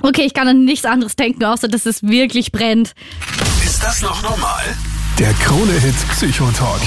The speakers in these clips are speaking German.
Okay, ich kann an nichts anderes denken, außer dass es wirklich brennt. Ist das noch normal? Der Krone-Hit Psychotalk.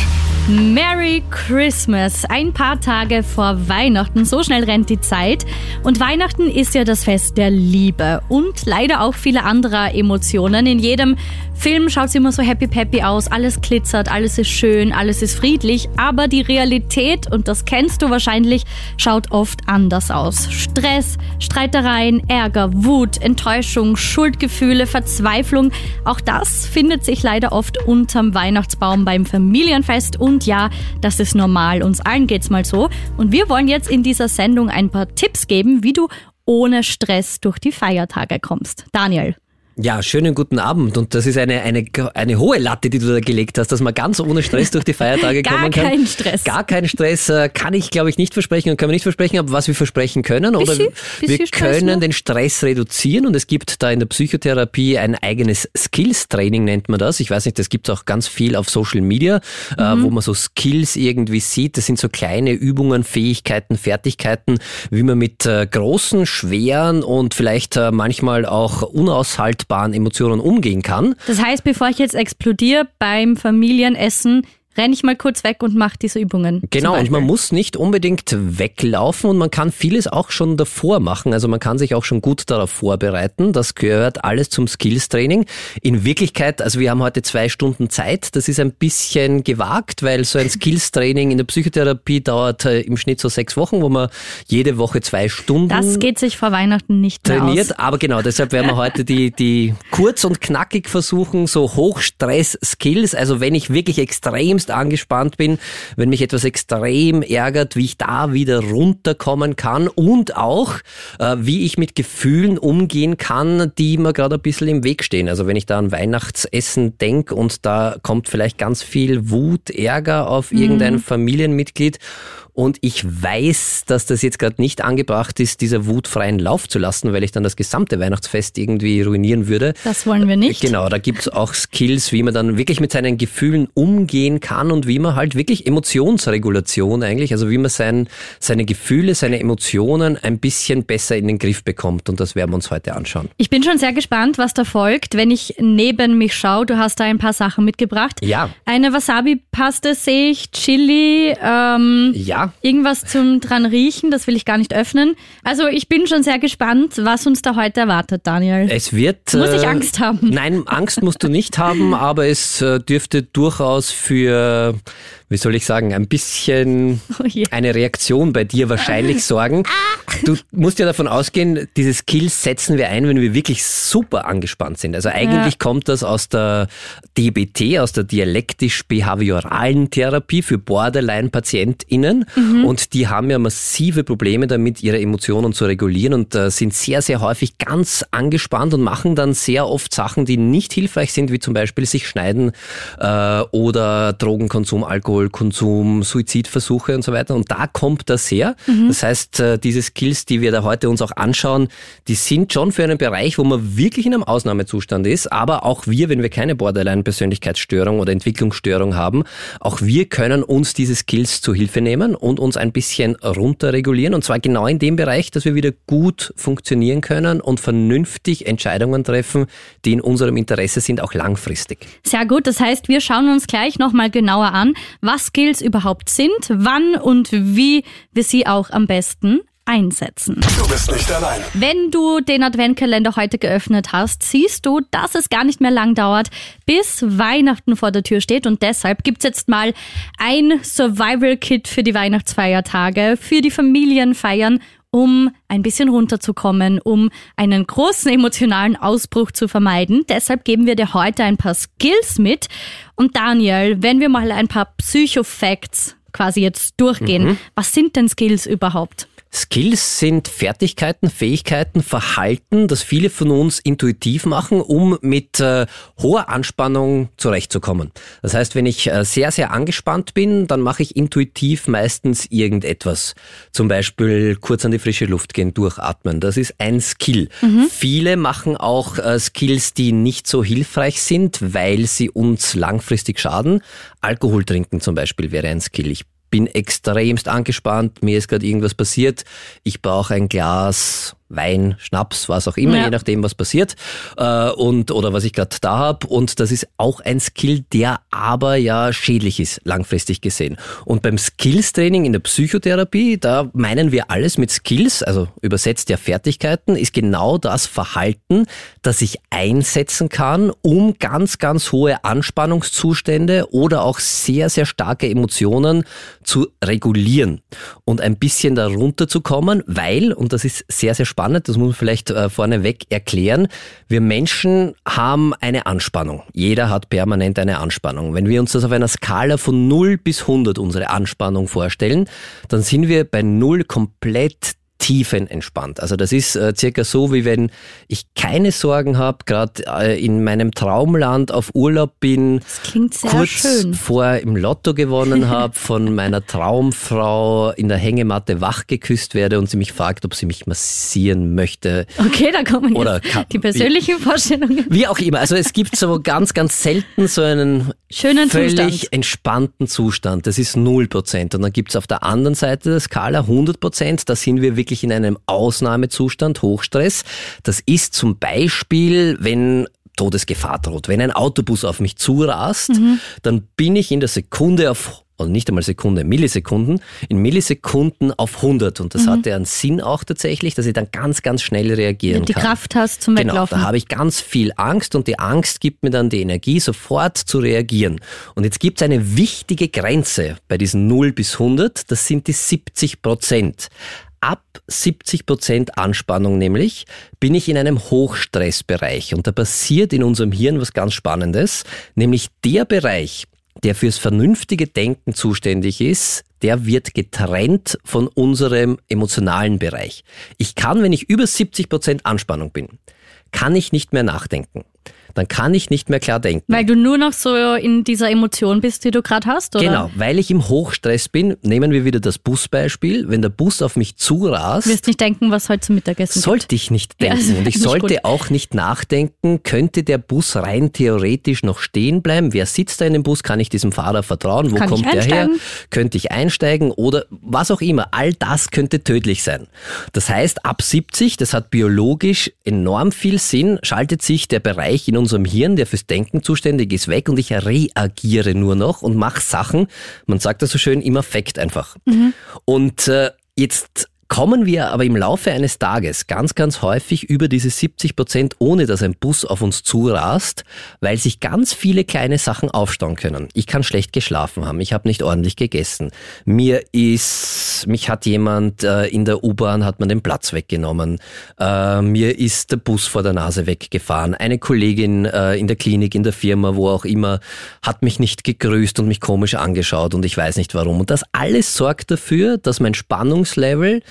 Merry Christmas. Ein paar Tage vor Weihnachten. So schnell rennt die Zeit. Und Weihnachten ist ja das Fest der Liebe und leider auch viele andere Emotionen. In jedem Film schaut es immer so happy peppy aus. Alles glitzert, alles ist schön, alles ist friedlich. Aber die Realität, und das kennst du wahrscheinlich, schaut oft anders aus. Stress, Streitereien, Ärger, Wut, Enttäuschung, Schuldgefühle, Verzweiflung. Auch das findet sich leider oft unterm Weihnachtsbaum beim Familienfest und und ja, das ist normal, uns allen geht's mal so. Und wir wollen jetzt in dieser Sendung ein paar Tipps geben, wie du ohne Stress durch die Feiertage kommst. Daniel. Ja, schönen guten Abend. Und das ist eine, eine, eine hohe Latte, die du da gelegt hast, dass man ganz ohne Stress durch die Feiertage kommen kann. Gar keinen Stress. Gar keinen Stress äh, kann ich, glaube ich, nicht versprechen und können wir nicht versprechen, aber was wir versprechen können, oder bisschen, bisschen wir Stress können noch. den Stress reduzieren und es gibt da in der Psychotherapie ein eigenes Skills-Training, nennt man das. Ich weiß nicht, das gibt es auch ganz viel auf Social Media, äh, wo man so Skills irgendwie sieht. Das sind so kleine Übungen, Fähigkeiten, Fertigkeiten, wie man mit äh, großen, schweren und vielleicht manchmal auch unaushaltbaren Emotionen umgehen kann. Das heißt, bevor ich jetzt explodiere beim Familienessen, renne ich mal kurz weg und mache diese Übungen. Genau, und man muss nicht unbedingt weglaufen und man kann vieles auch schon davor machen. Also man kann sich auch schon gut darauf vorbereiten. Das gehört alles zum Skills-Training. In Wirklichkeit, also wir haben heute zwei Stunden Zeit. Das ist ein bisschen gewagt, weil so ein Skills-Training in der Psychotherapie dauert äh, im Schnitt so sechs Wochen, wo man jede Woche zwei Stunden Das geht sich vor Weihnachten nicht trainiert. aus. Aber genau, deshalb werden wir heute die, die kurz und knackig versuchen, so Hochstress-Skills, also wenn ich wirklich extremst angespannt bin, wenn mich etwas extrem ärgert, wie ich da wieder runterkommen kann und auch, äh, wie ich mit Gefühlen umgehen kann, die mir gerade ein bisschen im Weg stehen. Also wenn ich da an Weihnachtsessen denke und da kommt vielleicht ganz viel Wut, Ärger auf irgendein Familienmitglied und ich weiß, dass das jetzt gerade nicht angebracht ist, dieser Wut freien Lauf zu lassen, weil ich dann das gesamte Weihnachtsfest irgendwie ruinieren würde. Das wollen wir nicht. Genau, da gibt's auch Skills, wie man dann wirklich mit seinen Gefühlen umgehen kann und wie man halt wirklich Emotionsregulation eigentlich, also wie man sein, seine Gefühle, seine Emotionen ein bisschen besser in den Griff bekommt. Und das werden wir uns heute anschauen. Ich bin schon sehr gespannt, was da folgt, wenn ich neben mich schaue. Du hast da ein paar Sachen mitgebracht. Ja. Eine Wasabi-Paste sehe ich, Chili, ähm, Ja, irgendwas zum dran riechen, das will ich gar nicht öffnen. Also ich bin schon sehr gespannt, was uns da heute erwartet, Daniel. es wird. Muss ich äh, Angst haben? Nein, Angst musst du nicht haben, aber es äh, dürfte durchaus für, wie soll ich sagen, ein bisschen Oh je. eine Reaktion bei dir wahrscheinlich sorgen. Du musst ja davon ausgehen, diese Skills setzen wir ein, wenn wir wirklich super angespannt sind. Also eigentlich kommt das aus der DBT, aus der dialektisch-behavioralen Therapie für Borderline-PatientInnen. Und die haben ja massive Probleme damit, ihre Emotionen zu regulieren und äh, sind sehr, sehr häufig ganz angespannt und machen dann sehr oft Sachen, die nicht hilfreich sind, wie zum Beispiel sich schneiden äh, oder Drogenkonsum, Alkoholkonsum, Suizidversuche und so weiter. Und da kommt das her. Das heißt, äh, diese Skills, die wir da heute uns auch anschauen, die sind schon für einen Bereich, wo man wirklich in einem Ausnahmezustand ist. Aber auch wir, wenn wir keine Borderline-Persönlichkeitsstörung oder Entwicklungsstörung haben, auch wir können uns diese Skills zu Hilfe nehmen und uns ein bisschen runterregulieren. Und zwar genau in dem Bereich, dass wir wieder gut funktionieren können und vernünftig Entscheidungen treffen, die in unserem Interesse sind, auch langfristig. Sehr gut, das heißt, wir schauen uns gleich nochmal genauer an, was Skills überhaupt sind, wann und wie wir sie auch am besten einsetzen. Du bist nicht allein. Wenn du den Adventkalender heute geöffnet hast, siehst du, dass es gar nicht mehr lang dauert, bis Weihnachten vor der Tür steht. Und deshalb gibt's jetzt mal ein Survival-Kit für die Weihnachtsfeiertage, für die Familienfeiern, um ein bisschen runterzukommen, um einen großen emotionalen Ausbruch zu vermeiden. Deshalb geben wir dir heute ein paar Skills mit. Und Daniel, wenn wir mal ein paar Psycho-Facts quasi jetzt durchgehen, was sind denn Skills überhaupt? Skills sind Fertigkeiten, Fähigkeiten, Verhalten, das viele von uns intuitiv machen, um mit äh, hoher Anspannung zurechtzukommen. Das heißt, wenn ich äh, sehr, sehr angespannt bin, dann mache ich intuitiv meistens irgendetwas. Zum Beispiel kurz an die frische Luft gehen, durchatmen. Das ist ein Skill. Viele machen auch äh, Skills, die nicht so hilfreich sind, weil sie uns langfristig schaden. Alkohol trinken zum Beispiel wäre ein Skill. Ich bin extremst angespannt, mir ist gerade irgendwas passiert, ich brauche ein Glas Wein, Schnaps, was auch immer, Ja. je nachdem, was passiert äh, und oder was ich gerade da habe. Und das ist auch ein Skill, der aber ja schädlich ist, langfristig gesehen. Und beim Skills-Training in der Psychotherapie, da meinen wir alles mit Skills, also übersetzt ja Fertigkeiten, ist genau das Verhalten, das ich einsetzen kann, um ganz, ganz hohe Anspannungszustände oder auch sehr, sehr starke Emotionen zu regulieren und ein bisschen darunter zu kommen, weil, und das ist sehr, sehr spannend, das muss man vielleicht äh, vorneweg erklären, wir Menschen haben eine Anspannung. Jeder hat permanent eine Anspannung. Wenn wir uns das auf einer Skala von 0 bis 100 unsere Anspannung vorstellen, dann sind wir bei 0 komplett tiefenentspannt. Also das ist äh, circa so, wie wenn ich keine Sorgen habe, gerade äh, in meinem Traumland auf Urlaub bin, Das klingt sehr kurz schön. vorher im Lotto gewonnen habe, von meiner Traumfrau in der Hängematte wach geküsst werde und sie mich fragt, ob sie mich massieren möchte. Okay, da kommen Oder jetzt kann- die persönlichen Vorstellungen. Wie auch immer. Also es gibt so ganz, ganz selten so einen Schönen völlig Zustand. entspannten Zustand. Das ist 0%. Und dann gibt's auf der anderen Seite der Skala 100%. Da sind wir wirklich in einem Ausnahmezustand, Hochstress. Das ist zum Beispiel, wenn Todesgefahr droht. Wenn ein Autobus auf mich zurast, Mhm. dann bin ich in der Sekunde auf oder nicht einmal Sekunde, Millisekunden, in Millisekunden auf 100. Und Mhm. das hat ja einen Sinn auch tatsächlich, dass ich dann ganz, ganz schnell reagieren Die kann. Kraft hast zum Genau, Weglaufen. da habe ich ganz viel Angst und die Angst gibt mir dann die Energie, sofort zu reagieren. Und jetzt gibt es eine wichtige Grenze bei diesen 0 bis 100, das sind die 70 Prozent. Ab 70 Prozent Anspannung nämlich bin ich in einem Hochstressbereich und da passiert in unserem Hirn was ganz Spannendes, nämlich der Bereich, der fürs vernünftige Denken zuständig ist, der wird getrennt von unserem emotionalen Bereich. Ich kann, wenn ich über 70 Prozent Anspannung bin, kann ich nicht mehr nachdenken. Dann kann ich nicht mehr klar denken. Weil du nur noch so in dieser Emotion bist, die du gerade hast, oder? Genau, weil ich im Hochstress bin, nehmen wir wieder das Busbeispiel. Wenn der Bus auf mich zurast, Du wirst nicht denken, was heute zum Mittagessen gibt. sollte ich nicht Ja, denken. und ich sollte gut. auch nicht nachdenken, könnte der Bus rein theoretisch noch stehen bleiben? Wer sitzt da in dem Bus? Kann ich diesem Fahrer vertrauen? Wo Kann kommt der her? Könnte ich einsteigen oder was auch immer? All das könnte tödlich sein. Das heißt, ab 70, das hat biologisch enorm viel Sinn, schaltet sich der Bereich in unserem Hirn, der fürs Denken zuständig ist, weg und ich reagiere nur noch und mache Sachen, man sagt das so schön, im Affekt einfach. Und äh, jetzt kommen wir aber im Laufe eines Tages ganz, ganz häufig über diese 70 Prozent, ohne dass ein Bus auf uns zurast, weil sich ganz viele kleine Sachen aufstauen können. Ich kann schlecht geschlafen haben, ich habe nicht ordentlich gegessen. Mir ist, mich hat jemand äh, in der U-Bahn hat man den Platz weggenommen. Äh, mir ist der Bus vor der Nase weggefahren. Eine Kollegin äh, in der Klinik, in der Firma, wo auch immer, hat mich nicht gegrüßt und mich komisch angeschaut und ich weiß nicht warum. Und das alles sorgt dafür, dass mein Spannungslevel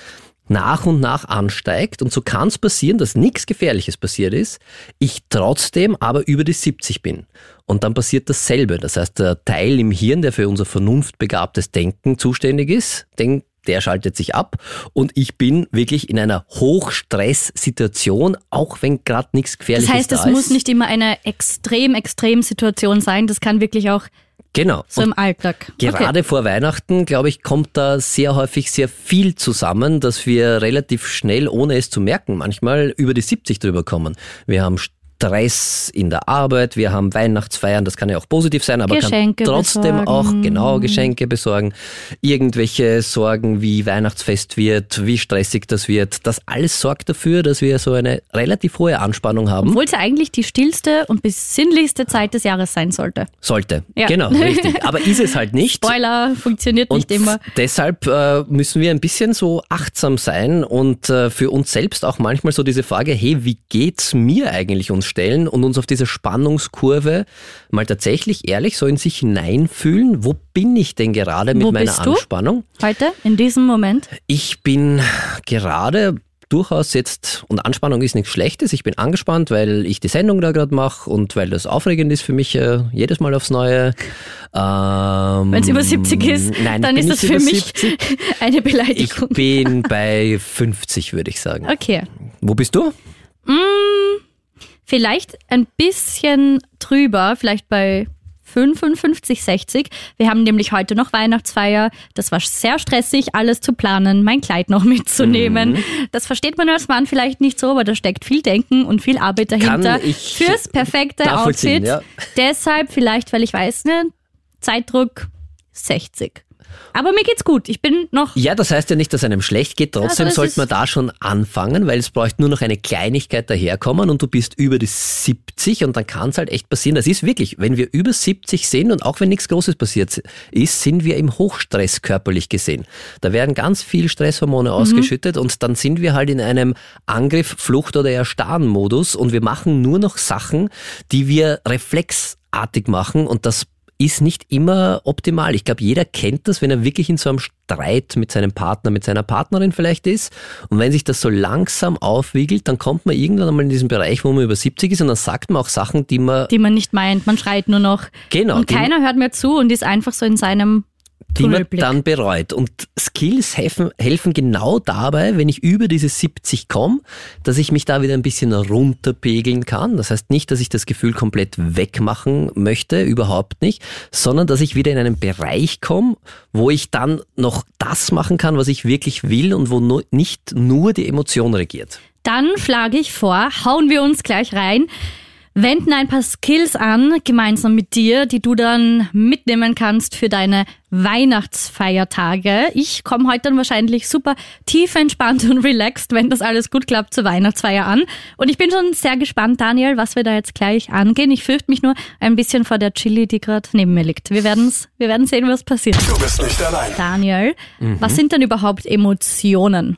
nach und nach ansteigt und so kann es passieren, dass nichts Gefährliches passiert ist, ich trotzdem aber über die 70 bin. Und dann passiert dasselbe. Das heißt, der Teil im Hirn, der für unser vernunftbegabtes Denken zuständig ist, den, der schaltet sich ab und ich bin wirklich in einer Hochstresssituation, auch wenn gerade nichts Das Gefährliches heißt, da es ist. muss nicht immer eine extrem, extrem Situation sein. Das kann wirklich auch Genau. so Und im Alltag. Gerade vor Weihnachten, glaube ich, kommt da sehr häufig sehr viel zusammen, dass wir relativ schnell, ohne es zu merken, manchmal über die 70 drüber kommen. Wir haben Stress in der Arbeit, wir haben Weihnachtsfeiern, das kann ja auch positiv sein, aber Geschenke kann trotzdem besorgen. auch genau Geschenke besorgen, irgendwelche Sorgen, wie Weihnachtsfest wird, wie stressig das wird. Das alles sorgt dafür, dass wir so eine relativ hohe Anspannung haben. Obwohl es ja eigentlich die stillste und besinnlichste Zeit des Jahres sein sollte. Sollte. Ja. Genau, richtig. Aber ist es halt nicht. Spoiler, funktioniert Und nicht immer. deshalb äh, müssen wir ein bisschen so achtsam sein und äh, für uns selbst auch manchmal so diese Frage, hey, wie geht's mir eigentlich uns stellen und uns auf diese Spannungskurve mal tatsächlich ehrlich so in sich hineinfühlen, wo bin ich denn gerade mit Wo meiner bist du? Anspannung? Heute, in diesem Moment. Ich bin gerade durchaus jetzt, und Anspannung ist nichts Schlechtes, ich bin angespannt, weil ich die Sendung da gerade mache und weil das aufregend ist für mich äh, jedes Mal aufs Neue. Ähm, Wenn es über 70 ist, nein, dann ich ist das für mich 70. eine Ich Beleidigung. bin bei 50, würde ich sagen. Okay. Wo bist du? Vielleicht ein bisschen drüber, vielleicht bei 55 60. Wir haben nämlich heute noch Weihnachtsfeier. Das war sehr stressig, alles zu planen, mein Kleid noch mitzunehmen. Mhm. Das versteht man als Mann vielleicht nicht so, aber da steckt viel Denken und viel Arbeit dahinter fürs perfekte Outfit. ja. Deshalb vielleicht, weil ich weiß, ne, Zeitdruck 60. Aber mir geht's gut. Ich bin noch Ja, das heißt ja nicht, dass einem schlecht geht. Trotzdem Also sollte man da schon anfangen, weil es bräuchte nur noch eine Kleinigkeit daherkommen und du bist über die 70 und dann kann es halt echt passieren. Das ist wirklich, wenn wir über 70 sind und auch wenn nichts Großes passiert ist, sind wir im Hochstress körperlich gesehen. Da werden ganz viel Stresshormone ausgeschüttet und dann sind wir halt in einem Angriff, Flucht oder Erstarren-Modus und wir machen nur noch Sachen, die wir reflexartig machen und das ist nicht immer optimal. Ich glaube, jeder kennt das, wenn er wirklich in so einem Streit mit seinem Partner, mit seiner Partnerin vielleicht ist. Und wenn sich das so langsam aufwiegelt, dann kommt man irgendwann einmal in diesen Bereich, wo man über 70 ist und dann sagt man auch Sachen, die man, die man nicht meint. Man schreit nur noch. Genau, Und keiner hört mir zu und ist einfach so in seinem die man dann bereut. Und Skills helfen, helfen genau dabei, wenn ich über diese 70 komme, dass ich mich da wieder ein bisschen runterpegeln kann. Das heißt nicht, dass ich das Gefühl komplett wegmachen möchte, überhaupt nicht, sondern dass ich wieder in einen Bereich komme, wo ich dann noch das machen kann, was ich wirklich will und wo nur, nicht nur die Emotion regiert. Dann schlage ich vor, hauen wir uns gleich rein, wenden ein paar Skills an, gemeinsam mit dir, die du dann mitnehmen kannst für deine Weihnachtsfeiertage. Ich komme heute dann wahrscheinlich super tief entspannt und relaxed, wenn das alles gut klappt, zur Weihnachtsfeier an. Und ich bin schon sehr gespannt, Daniel, was wir da jetzt gleich angehen. Ich fürchte mich nur ein bisschen vor der Chili, die gerade neben mir liegt. Wir werden's, wir werden sehen, was passiert. Du bist nicht allein. Daniel, was sind denn überhaupt Emotionen?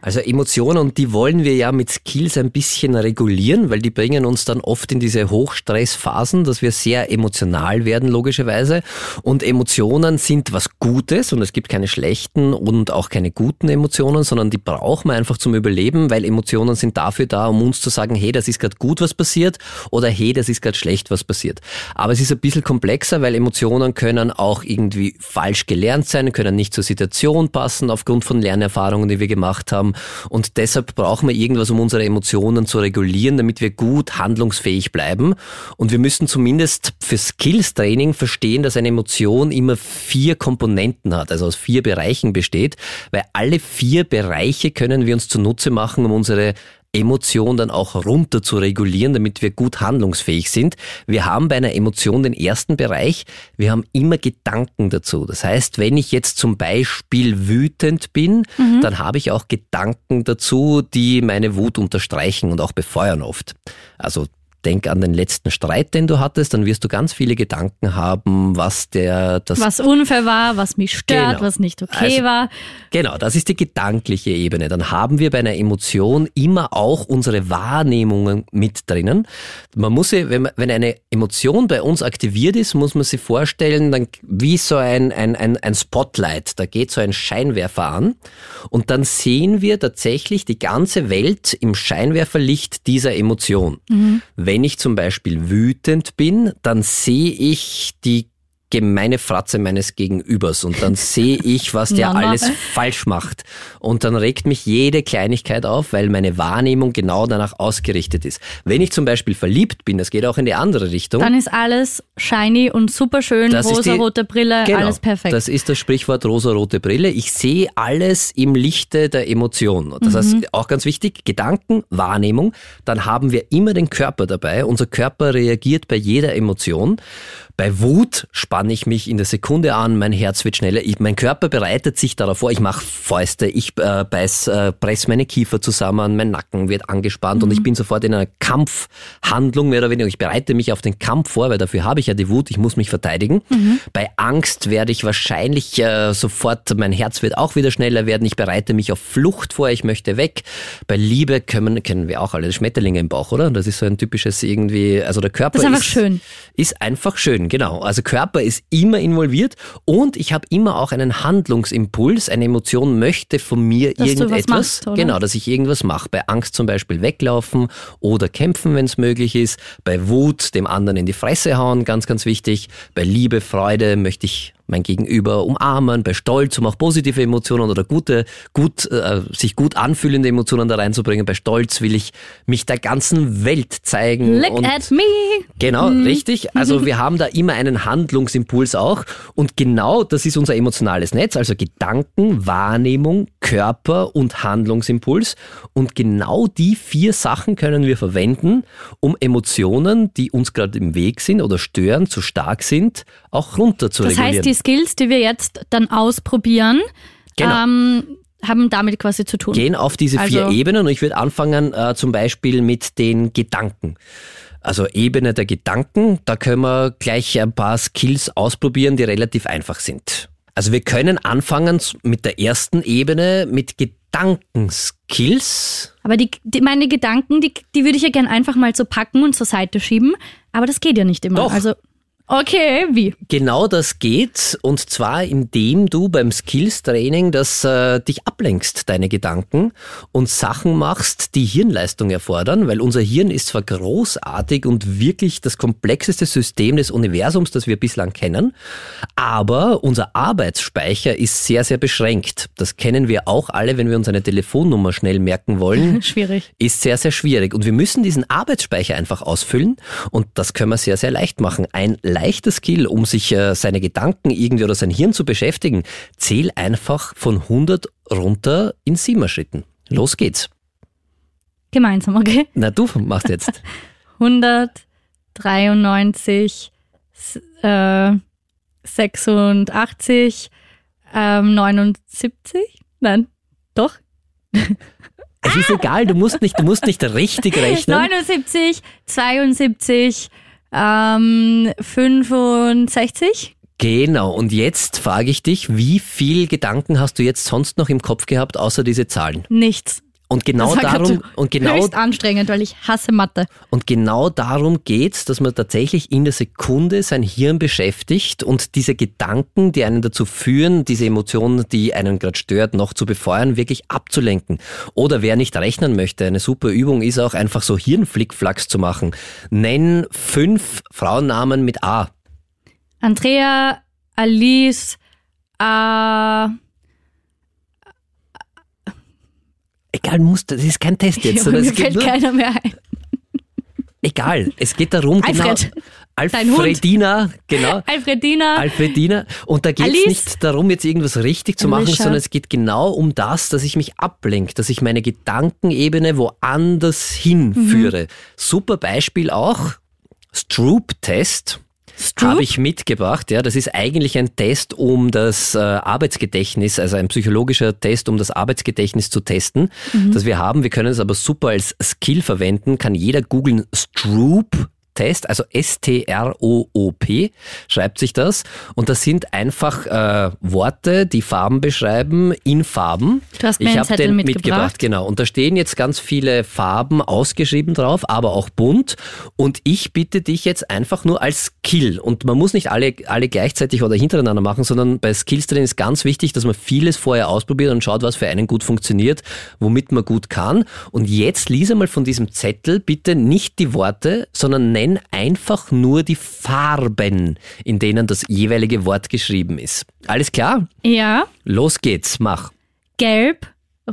Also Emotionen, und die wollen wir ja mit Skills ein bisschen regulieren, weil die bringen uns dann oft in diese Hochstressphasen, dass wir sehr emotional werden, logischerweise. Und Emotionen sind was Gutes und es gibt keine schlechten und auch keine guten Emotionen, sondern die brauchen wir einfach zum Überleben, weil Emotionen sind dafür da, um uns zu sagen, hey, das ist gerade gut, was passiert oder hey, das ist gerade schlecht, was passiert. Aber es ist ein bisschen komplexer, weil Emotionen können auch irgendwie falsch gelernt sein, können nicht zur Situation passen aufgrund von Lernerfahrungen, die wir gemacht haben. Und deshalb brauchen wir irgendwas, um unsere Emotionen zu regulieren, damit wir gut handlungsfähig bleiben. Und wir müssen zumindest für Skills-Training verstehen, dass eine Emotion immer vier Komponenten hat, also aus vier Bereichen besteht, weil alle vier Bereiche können wir uns zunutze machen, um unsere Emotion dann auch runter zu regulieren, damit wir gut handlungsfähig sind. Wir haben bei einer Emotion den ersten Bereich, wir haben immer Gedanken dazu. Das heißt, wenn ich jetzt zum Beispiel wütend bin, dann habe ich auch Gedanken dazu, die meine Wut unterstreichen und auch befeuern oft. Also denk an den letzten Streit, den du hattest, dann wirst du ganz viele Gedanken haben, was der das Was unfair war, was mich stört, Genau. was nicht okay Also- war. Genau, das ist die gedankliche Ebene. Dann haben wir bei einer Emotion immer auch unsere Wahrnehmungen mit drinnen. Man muss sie, wenn, man, wenn eine Emotion bei uns aktiviert ist, muss man sich vorstellen, dann wie so ein, ein, ein, ein Spotlight. Da geht so ein Scheinwerfer an und dann sehen wir tatsächlich die ganze Welt im Scheinwerferlicht dieser Emotion. Wenn ich zum Beispiel wütend bin, dann sehe ich die gemeine Fratze meines Gegenübers und dann sehe ich, was der alles falsch macht. Und dann regt mich jede Kleinigkeit auf, weil meine Wahrnehmung genau danach ausgerichtet ist. Wenn ich zum Beispiel verliebt bin, das geht auch in die andere Richtung. Dann ist alles shiny und super schön, rosa-rote Brille, Genau, alles perfekt. Das ist das Sprichwort rosa-rote Brille. Ich sehe alles im Lichte der Emotion. Das heißt, auch ganz wichtig, Gedanken, Wahrnehmung. Dann haben wir immer den Körper dabei. Unser Körper reagiert bei jeder Emotion. Bei Wut spanne ich mich in der Sekunde an, mein Herz wird schneller. Ich, mein Körper bereitet sich darauf vor. Ich mache Fäuste, ich äh, beiß, äh, press meine Kiefer zusammen, mein Nacken wird angespannt und ich bin sofort in einer Kampfhandlung mehr oder weniger. Ich bereite mich auf den Kampf vor, weil dafür habe ich ja die Wut. Ich muss mich verteidigen. Bei Angst werde ich wahrscheinlich äh, sofort, mein Herz wird auch wieder schneller werden. Ich bereite mich auf Flucht vor, ich möchte weg. Bei Liebe können, kennen wir auch alle Schmetterlinge im Bauch, oder? Das ist so ein typisches irgendwie, also der Körper Das ist einfach schön. Ist einfach schön, genau. Also Körper ist immer involviert und ich habe immer auch einen Handlungsimpuls. Eine Emotion möchte von mir Dass irgendetwas. machst? Genau, dass ich irgendwas mache. Bei Angst zum Beispiel weglaufen oder kämpfen, wenn es möglich ist. Bei Wut dem anderen in die Fresse hauen, ganz, ganz wichtig. Bei Liebe, Freude möchte ich mein Gegenüber umarmen, bei Stolz, um auch positive Emotionen oder gute, gut, äh, sich gut anfühlende Emotionen da reinzubringen. Bei Stolz will ich mich der ganzen Welt zeigen. Look und at me. Genau, richtig. Also wir haben da immer einen Handlungsimpuls auch. Und genau das ist unser emotionales Netz, also Gedanken, Wahrnehmung, Körper und Handlungsimpuls. Und genau die vier Sachen können wir verwenden, um Emotionen, die uns gerade im Weg sind oder stören, zu stark sind, auch runter zu Das regulieren. heißt, die Skills, die wir jetzt dann ausprobieren, Genau. ähm, haben damit quasi zu tun. gehen auf diese vier Also- Ebenen und ich würde anfangen äh, zum Beispiel mit den Gedanken. Also Ebene der Gedanken, da können wir gleich ein paar Skills ausprobieren, die relativ einfach sind. Also wir können anfangen mit der ersten Ebene, mit Gedankenskills. Aber die, die, meine Gedanken, die, die würde ich ja gern einfach mal so packen und zur Seite schieben. Aber das geht ja nicht immer. Doch. Also, okay, wie? Genau das geht und zwar indem du beim Skills-Training das äh, dich ablenkst, deine Gedanken und Sachen machst, die Hirnleistung erfordern, weil unser Hirn ist zwar großartig und wirklich das komplexeste System des Universums, das wir bislang kennen, aber unser Arbeitsspeicher ist sehr, sehr beschränkt. Das kennen wir auch alle, wenn wir uns eine Telefonnummer schnell merken wollen Schwierig. ist sehr, sehr schwierig. Und wir müssen diesen Arbeitsspeicher einfach ausfüllen und das können wir sehr, sehr leicht machen. Ein leichter Skill, um sich äh, seine Gedanken irgendwie oder sein Hirn zu beschäftigen, zähl einfach von 100 runter in Siebenschritten. Los geht's. Gemeinsam, okay? Na, du machst jetzt. 193, s- äh, 86, ähm, 79? Nein, doch. Es ist egal, du musst nicht, du musst nicht richtig rechnen. 79, 72, ähm, 65? Genau. Und jetzt frage ich dich, wie viel Gedanken hast du jetzt sonst noch im Kopf gehabt, außer diese Zahlen? Nichts. Und genau darum, und genau höchst anstrengend, weil ich hasse Mathe. Und genau darum geht's, dass man tatsächlich in der Sekunde sein Hirn beschäftigt und diese Gedanken, die einen dazu führen, diese Emotionen, die einen gerade stört, noch zu befeuern, wirklich abzulenken. Oder wer nicht rechnen möchte, eine super Übung ist auch einfach so Hirnflickflacks zu machen. Nenn fünf Frauennamen mit A. Andrea, Alice, äh, Egal, muss, das ist kein Test jetzt. sondern mir fällt nur, keiner mehr ein. egal, es geht darum, Alfred. genau. Dein Hund. Alfredina, genau. Alfredina, Alfredina. Und da geht es nicht darum, jetzt irgendwas richtig zu machen, Alicia. sondern es geht genau um das, dass ich mich ablenke, dass ich meine Gedankenebene woanders hinführe. Mhm. Super Beispiel auch, Stroop-Test. Habe ich mitgebracht, ja. Das ist eigentlich ein Test, um das äh, Arbeitsgedächtnis, also ein psychologischer Test, um das Arbeitsgedächtnis zu testen, das wir haben. Wir können es aber super als Skill verwenden. Kann jeder googeln Stroop Test, also S-T-R-O-O-P, schreibt sich das. Und das sind einfach äh, Worte, die Farben beschreiben in Farben. Du hast mir ich einen hab Zettel den mitgebracht. Genau. Und da stehen jetzt ganz viele Farben ausgeschrieben drauf, aber auch bunt. Und ich bitte dich jetzt einfach nur als Skill. Und man muss nicht alle, alle gleichzeitig oder hintereinander machen, sondern bei Skills drin ist ganz wichtig, dass man vieles vorher ausprobiert und schaut, was für einen gut funktioniert, womit man gut kann. Und jetzt lies einmal von diesem Zettel bitte nicht die Worte, sondern nenn einfach nur die Farben, in denen das jeweilige Wort geschrieben ist. Alles klar? ja, Los geht's, mach. gelb,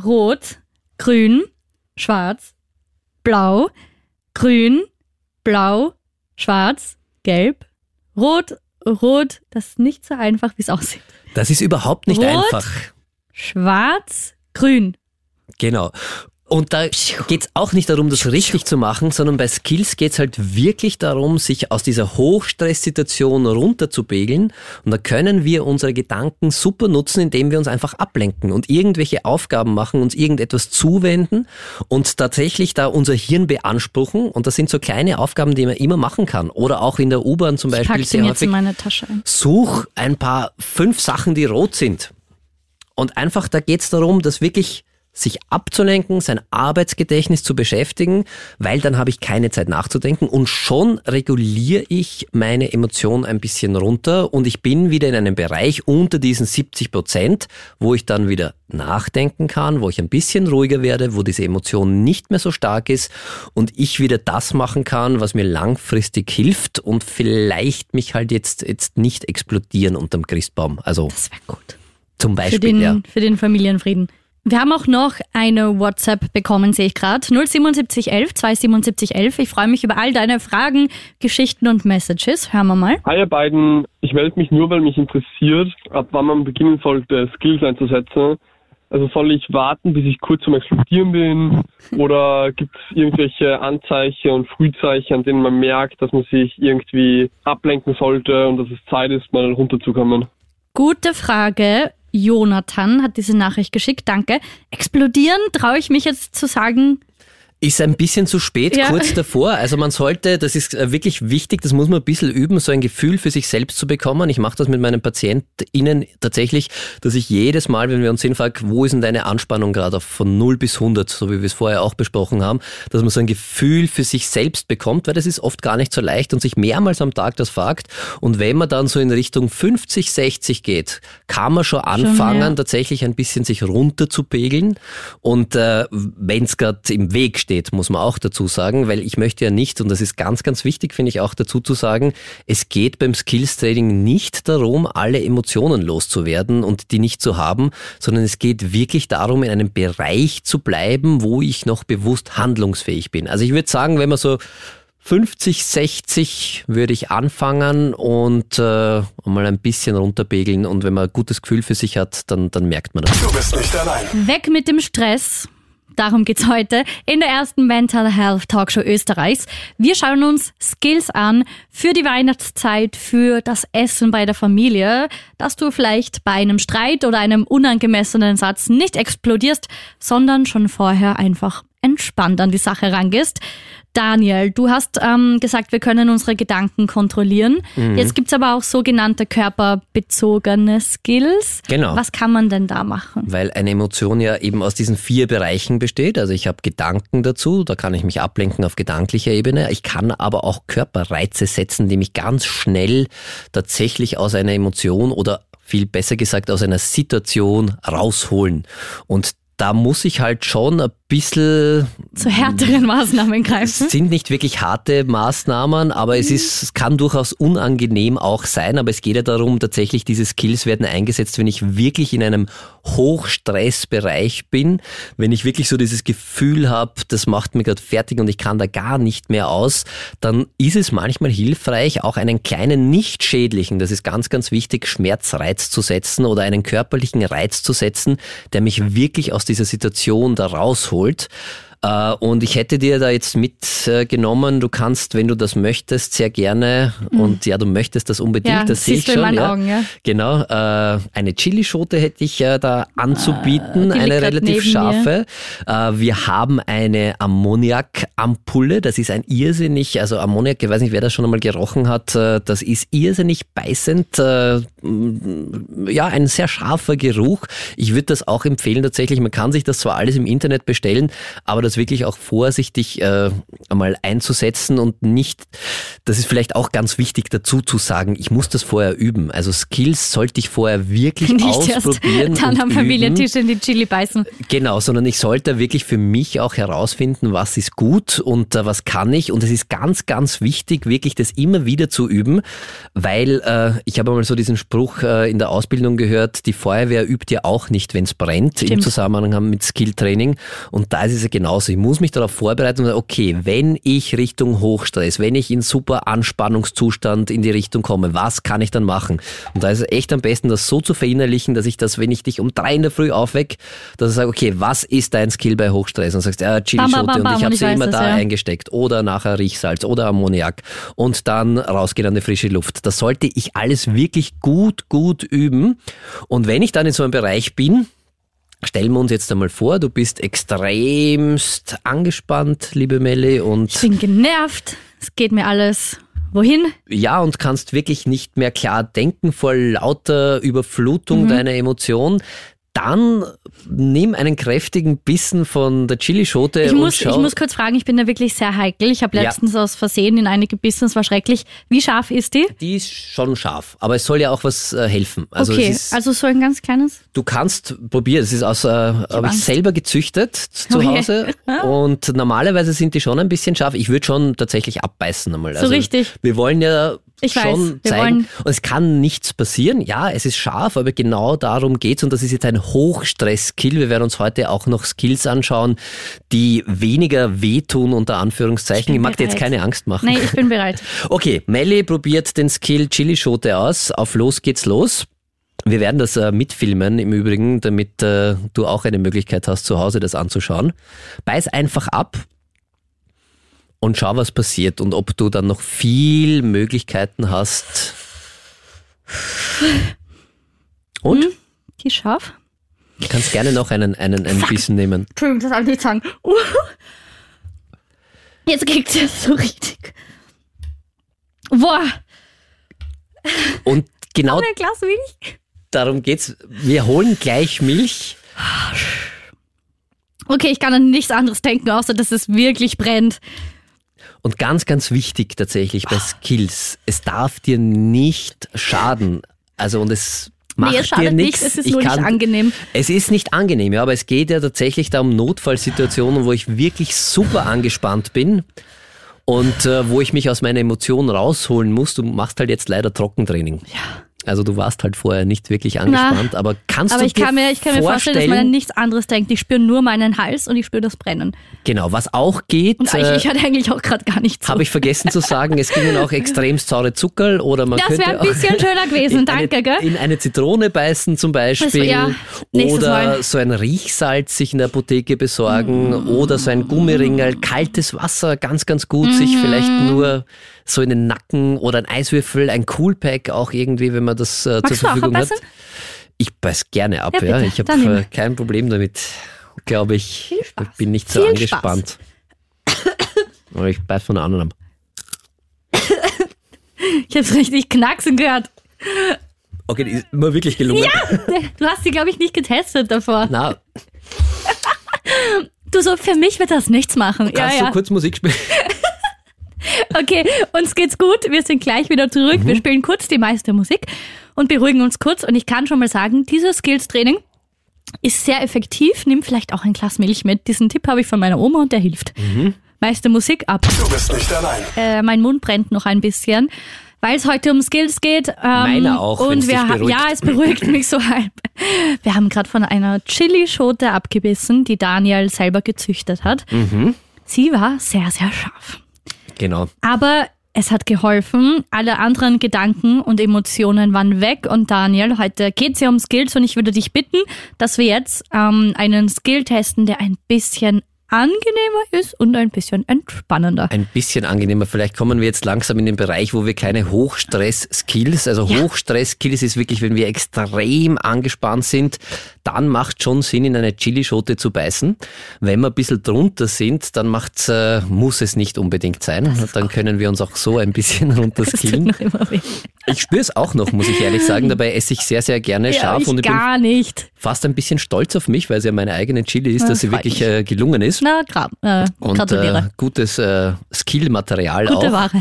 rot, grün, schwarz, blau, grün, blau, schwarz, gelb, rot, rot. Das ist nicht so einfach, wie es aussieht. Das ist überhaupt nicht Rot. einfach. Schwarz, grün. Genau. Und da geht's auch nicht darum, das richtig zu machen, sondern bei Skills geht's halt wirklich darum, sich aus dieser Hochstresssituation runterzupegeln. Und da können wir unsere Gedanken super nutzen, indem wir uns einfach ablenken und irgendwelche Aufgaben machen, uns irgendetwas zuwenden und tatsächlich da unser Hirn beanspruchen. Und das sind so kleine Aufgaben, die man immer machen kann. Oder auch in der U-Bahn zum Ich Beispiel packe sehr den jetzt häufig in meine Tasche ein. such ein paar fünf Sachen, die rot sind. Und einfach, da geht's darum, das wirklich sich abzulenken, sein Arbeitsgedächtnis zu beschäftigen, weil dann habe ich keine Zeit nachzudenken und schon reguliere ich meine Emotion ein bisschen runter und ich bin wieder in einem Bereich unter diesen 70 Prozent, wo ich dann wieder nachdenken kann, wo ich ein bisschen ruhiger werde, wo diese Emotion nicht mehr so stark ist und ich wieder das machen kann, was mir langfristig hilft und vielleicht mich halt jetzt, jetzt nicht explodieren unterm Christbaum. Also. Das wäre gut. Zum Beispiel, für den, ja. Für den Familienfrieden. Wir haben auch noch eine WhatsApp bekommen, sehe ich gerade. 07711 27711. Ich freue mich über all deine Fragen, Geschichten und Messages. Hören wir mal. Hi ihr beiden, ich melde mich nur, weil mich interessiert, ab wann man beginnen sollte, Skills einzusetzen. Also soll ich warten, bis ich kurz zum Explodieren bin? Oder gibt es irgendwelche Anzeichen und Frühzeichen, an denen man merkt, dass man sich irgendwie ablenken sollte und dass es Zeit ist, mal runterzukommen? Gute Frage. Jonathan hat diese Nachricht geschickt. Danke. Explodieren traue ich mich jetzt zu sagen, ist ein bisschen zu spät, Ja. kurz davor. Also man sollte, das ist äh, wirklich wichtig, das muss man ein bisschen üben, so ein Gefühl für sich selbst zu bekommen. Ich mache das mit meinen PatientInnen tatsächlich, dass ich jedes Mal, wenn wir uns hinfragen, wo ist denn deine Anspannung gerade von 0 bis 100, so wie wir es vorher auch besprochen haben, dass man so ein Gefühl für sich selbst bekommt, weil das ist oft gar nicht so leicht und sich mehrmals am Tag das fragt. Und wenn man dann so in Richtung 50, 60 geht, kann man schon anfangen, ja. tatsächlich ein bisschen sich runter zu pegeln. Und äh, wenn es gerade im Weg steht, muss man auch dazu sagen, weil ich möchte ja nicht, und das ist ganz, ganz wichtig, finde ich auch dazu zu sagen, es geht beim Skills Trading nicht darum, alle Emotionen loszuwerden und die nicht zu haben, sondern es geht wirklich darum, in einem Bereich zu bleiben, wo ich noch bewusst handlungsfähig bin. Also ich würde sagen, wenn man so 50, 60 würde ich anfangen und äh, mal ein bisschen runterpegeln und wenn man ein gutes Gefühl für sich hat, dann, dann merkt man das. Du bist nicht allein. weg mit dem Stress. Darum geht's heute in der ersten Mental Health Talkshow Österreichs. Wir schauen uns Skills an für die Weihnachtszeit, für das Essen bei der Familie, dass du vielleicht bei einem Streit oder einem unangemessenen Satz nicht explodierst, sondern schon vorher einfach entspannt an die Sache rangehst. Daniel, du hast ähm, gesagt, wir können unsere Gedanken kontrollieren. Mhm. Jetzt gibt's aber auch sogenannte körperbezogene Skills. Genau. Was kann man denn da machen? Weil eine Emotion ja eben aus diesen vier Bereichen besteht. Also ich habe Gedanken dazu, da kann ich mich ablenken auf gedanklicher Ebene. Ich kann aber auch Körperreize setzen, die mich ganz schnell tatsächlich aus einer Emotion oder viel besser gesagt aus einer Situation rausholen. Und da muss ich halt schon ein bisschen zu härteren Maßnahmen es greifen. sind nicht wirklich harte Maßnahmen, aber es ist, es kann durchaus unangenehm auch sein, aber es geht ja darum, tatsächlich diese Skills werden eingesetzt, wenn ich wirklich in einem Hochstressbereich bin, wenn ich wirklich so dieses Gefühl habe, das macht mir gerade fertig und ich kann da gar nicht mehr aus, dann ist es manchmal hilfreich, auch einen kleinen nicht schädlichen, das ist ganz, ganz wichtig, Schmerzreiz zu setzen oder einen körperlichen Reiz zu setzen, der mich wirklich aus dieser Situation da rausholt. Äh, Und ich hätte dir da jetzt mitgenommen, du kannst, wenn du das möchtest, sehr gerne, und ja, du möchtest das unbedingt, Ja, das sehe ich schon. meinen ja. Augen, ja. Genau, äh, eine Chilischote hätte ich äh, da anzubieten, Ah, die liegt eine relativ mir. scharfe. Äh, wir haben eine Ammoniakampulle, das ist ein irrsinnig, also Ammoniak, ich weiß nicht, wer das schon einmal gerochen hat, das ist irrsinnig beißend, ja, ein sehr scharfer Geruch. Ich würde das auch empfehlen tatsächlich, man kann sich das zwar alles im Internet bestellen, aber das wirklich auch vorsichtig äh, einmal einzusetzen und nicht, das ist vielleicht auch ganz wichtig dazu zu sagen, ich muss das vorher üben. Also Skills sollte ich vorher wirklich Nicht erst ausprobieren dann und am üben. Familientisch in die Chili beißen. Genau, sondern ich sollte wirklich für mich auch herausfinden, was ist gut und äh, was kann ich. Und es ist ganz, ganz wichtig, wirklich das immer wieder zu üben, weil äh, ich habe mal so diesen Spruch äh, in der Ausbildung gehört, die Feuerwehr übt ja auch nicht, wenn es brennt, im Stimmt. Zusammenhang mit Skilltraining. Und da ist es ja genauso. Ich muss mich darauf vorbereiten und sagen, okay, wenn ich Richtung Hochstress, wenn ich in super Anspannungszustand in die Richtung komme, was kann ich dann machen? Und da ist es echt am besten, das so zu verinnerlichen, dass ich das, wenn ich dich um drei in der Früh aufweck, dass ich sage, okay, was ist dein Skill bei Hochstress? Und sagst, ja, Chilischote und ich habe sie immer es, da ja. eingesteckt oder nachher Riechsalz oder Ammoniak und dann rausgehen an die frische Luft. Das sollte ich alles wirklich gut, gut üben. Und wenn ich dann in so einem Bereich bin, Stellen wir uns jetzt einmal vor, du bist extremst angespannt, liebe Melli, und Ich bin genervt. Es geht mir alles. Wohin? ja, und kannst wirklich nicht mehr klar denken vor lauter Überflutung Mhm. deiner Emotion, dann nimm einen kräftigen Bissen von der Chilischote Ich und muss, schau. ich muss kurz fragen, ich bin da wirklich sehr heikel. Ich habe Ja. letztens aus Versehen in eine gebissen, es war schrecklich. Wie scharf ist die? die ist schon scharf, aber es soll ja auch was äh, helfen. Also, okay, ist, also so ein ganz kleines. du kannst probieren, es ist aus, äh, habe ich selber gezüchtet zu Oh je. Hause und normalerweise sind die schon ein bisschen scharf. Ich würde schon tatsächlich abbeißen einmal. Also So richtig. Wir wollen ja Ich schon weiß, zeigen, und es kann nichts passieren. Ja, es ist scharf, aber genau darum geht's und das ist jetzt ein Hochstress-Skill. Wir werden uns heute auch noch Skills anschauen, die weniger wehtun, unter Anführungszeichen. bin Ich mag dir jetzt bereit. keine Angst machen. Nein, ich bin bereit. Okay, Melli probiert den Skill Chilischote aus. Auf los geht's los. Wir werden das äh, mitfilmen im Übrigen, damit äh, du auch eine Möglichkeit hast, zu Hause das anzuschauen. Beiß einfach ab und schau, was passiert und ob du dann noch viel Möglichkeiten hast. Und? Die ist scharf. Du kannst gerne noch einen, einen, einen Bissen nehmen. Entschuldigung, das soll ich nicht sagen. Uh. Jetzt kriegt es so richtig. Boah, Und genau ein Glas Milch. darum geht's. Wir holen gleich Milch. Okay, ich kann an nichts anderes denken, außer dass es wirklich brennt. Und ganz, ganz wichtig tatsächlich bei Skills, es darf dir nicht schaden. Also und es macht nee, es dir nichts. nicht, es ist Ich nur nicht kann- angenehm. Es ist nicht angenehm, ja, aber es geht ja tatsächlich da um Notfallsituationen, wo ich wirklich super angespannt bin und äh, wo ich mich aus meiner Emotion rausholen muss. Du machst halt jetzt leider Trockentraining. Ja. Also du warst halt vorher nicht wirklich angespannt, aber kannst Aber du ich dir kann, mir, ich kann mir vorstellen, dass man an nichts anderes denkt. Ich spüre nur meinen Hals und ich spüre das Brennen. Genau, was auch geht, Und äh, ich, hatte eigentlich auch gerade gar nichts habe ich vergessen zu sagen, es gingen auch extremst saure Zuckerl oder man Das könnte wäre ein auch bisschen schöner gewesen, in danke, eine, gell? In eine Zitrone beißen zum Beispiel. ja, nächstes oder Mal. so ein Riechsalz sich in der Apotheke besorgen. Mm. Oder so ein Gummiringel, kaltes Wasser, ganz, ganz gut. Sich Mhm. vielleicht nur so in den Nacken oder ein Eiswürfel, ein Coolpack auch irgendwie, wenn man das äh, zur Verfügung hat. Ich beiß gerne ab, Ja, ja. Ich habe äh, kein Problem damit, glaube ich. Viel Spaß. Ich bin nicht so Viel angespannt. Aber ich beiß von der anderen ab. Ich habe richtig knacksen gehört. Okay, die ist mir wirklich gelungen. Du hast sie, glaube ich, nicht getestet davor. Na, Du so, für mich wird das nichts machen. Ja, kannst ja. du kurz Musik spielen? Okay, uns geht's gut. Wir sind gleich wieder zurück. Mhm. Wir spielen kurz die meiste Musik und beruhigen uns kurz. Und ich kann schon mal sagen, dieses Skills-Training ist sehr effektiv. Nimm vielleicht auch ein Glas Milch mit. Diesen Tipp habe ich von meiner Oma und der hilft. Mhm. Meiste Musik ab. Du bist nicht allein. Äh, mein Mund brennt noch ein bisschen, weil es heute um Skills geht. Ähm, Meiner auch, Und wir beruhigt. ja, es beruhigt mich so halb. Wir haben gerade von einer Chilischote abgebissen, die Daniel selber gezüchtet hat. Mhm. Sie war sehr, sehr scharf. Genau. Aber es hat geholfen. Alle anderen Gedanken und Emotionen waren weg. Und Daniel, heute geht es ja um Skills und ich würde dich bitten, dass wir jetzt ähm, einen Skill testen, der ein bisschen angenehmer ist und ein bisschen entspannender. Ein bisschen angenehmer. Vielleicht kommen wir jetzt langsam in den Bereich, wo wir keine Hochstress-Skills, also Hochstress-Skills ist wirklich, wenn wir extrem angespannt sind, dann macht schon Sinn, in eine Chilischote zu beißen. Wenn wir ein bisschen drunter sind, dann macht's, äh, muss es nicht unbedingt sein. Dann können wir uns auch so ein bisschen runterskillen. Ich spüre es auch noch, muss ich ehrlich sagen. Dabei esse ich sehr, sehr gerne Ja, scharf ich und ich bin gar nicht. fast ein bisschen stolz auf mich, weil es ja meine eigene Chili ist, dass sie wirklich äh, gelungen ist. Na, gra äh, Und gratuliere. äh, gutes äh, Skill-Material auch. Gute Ware.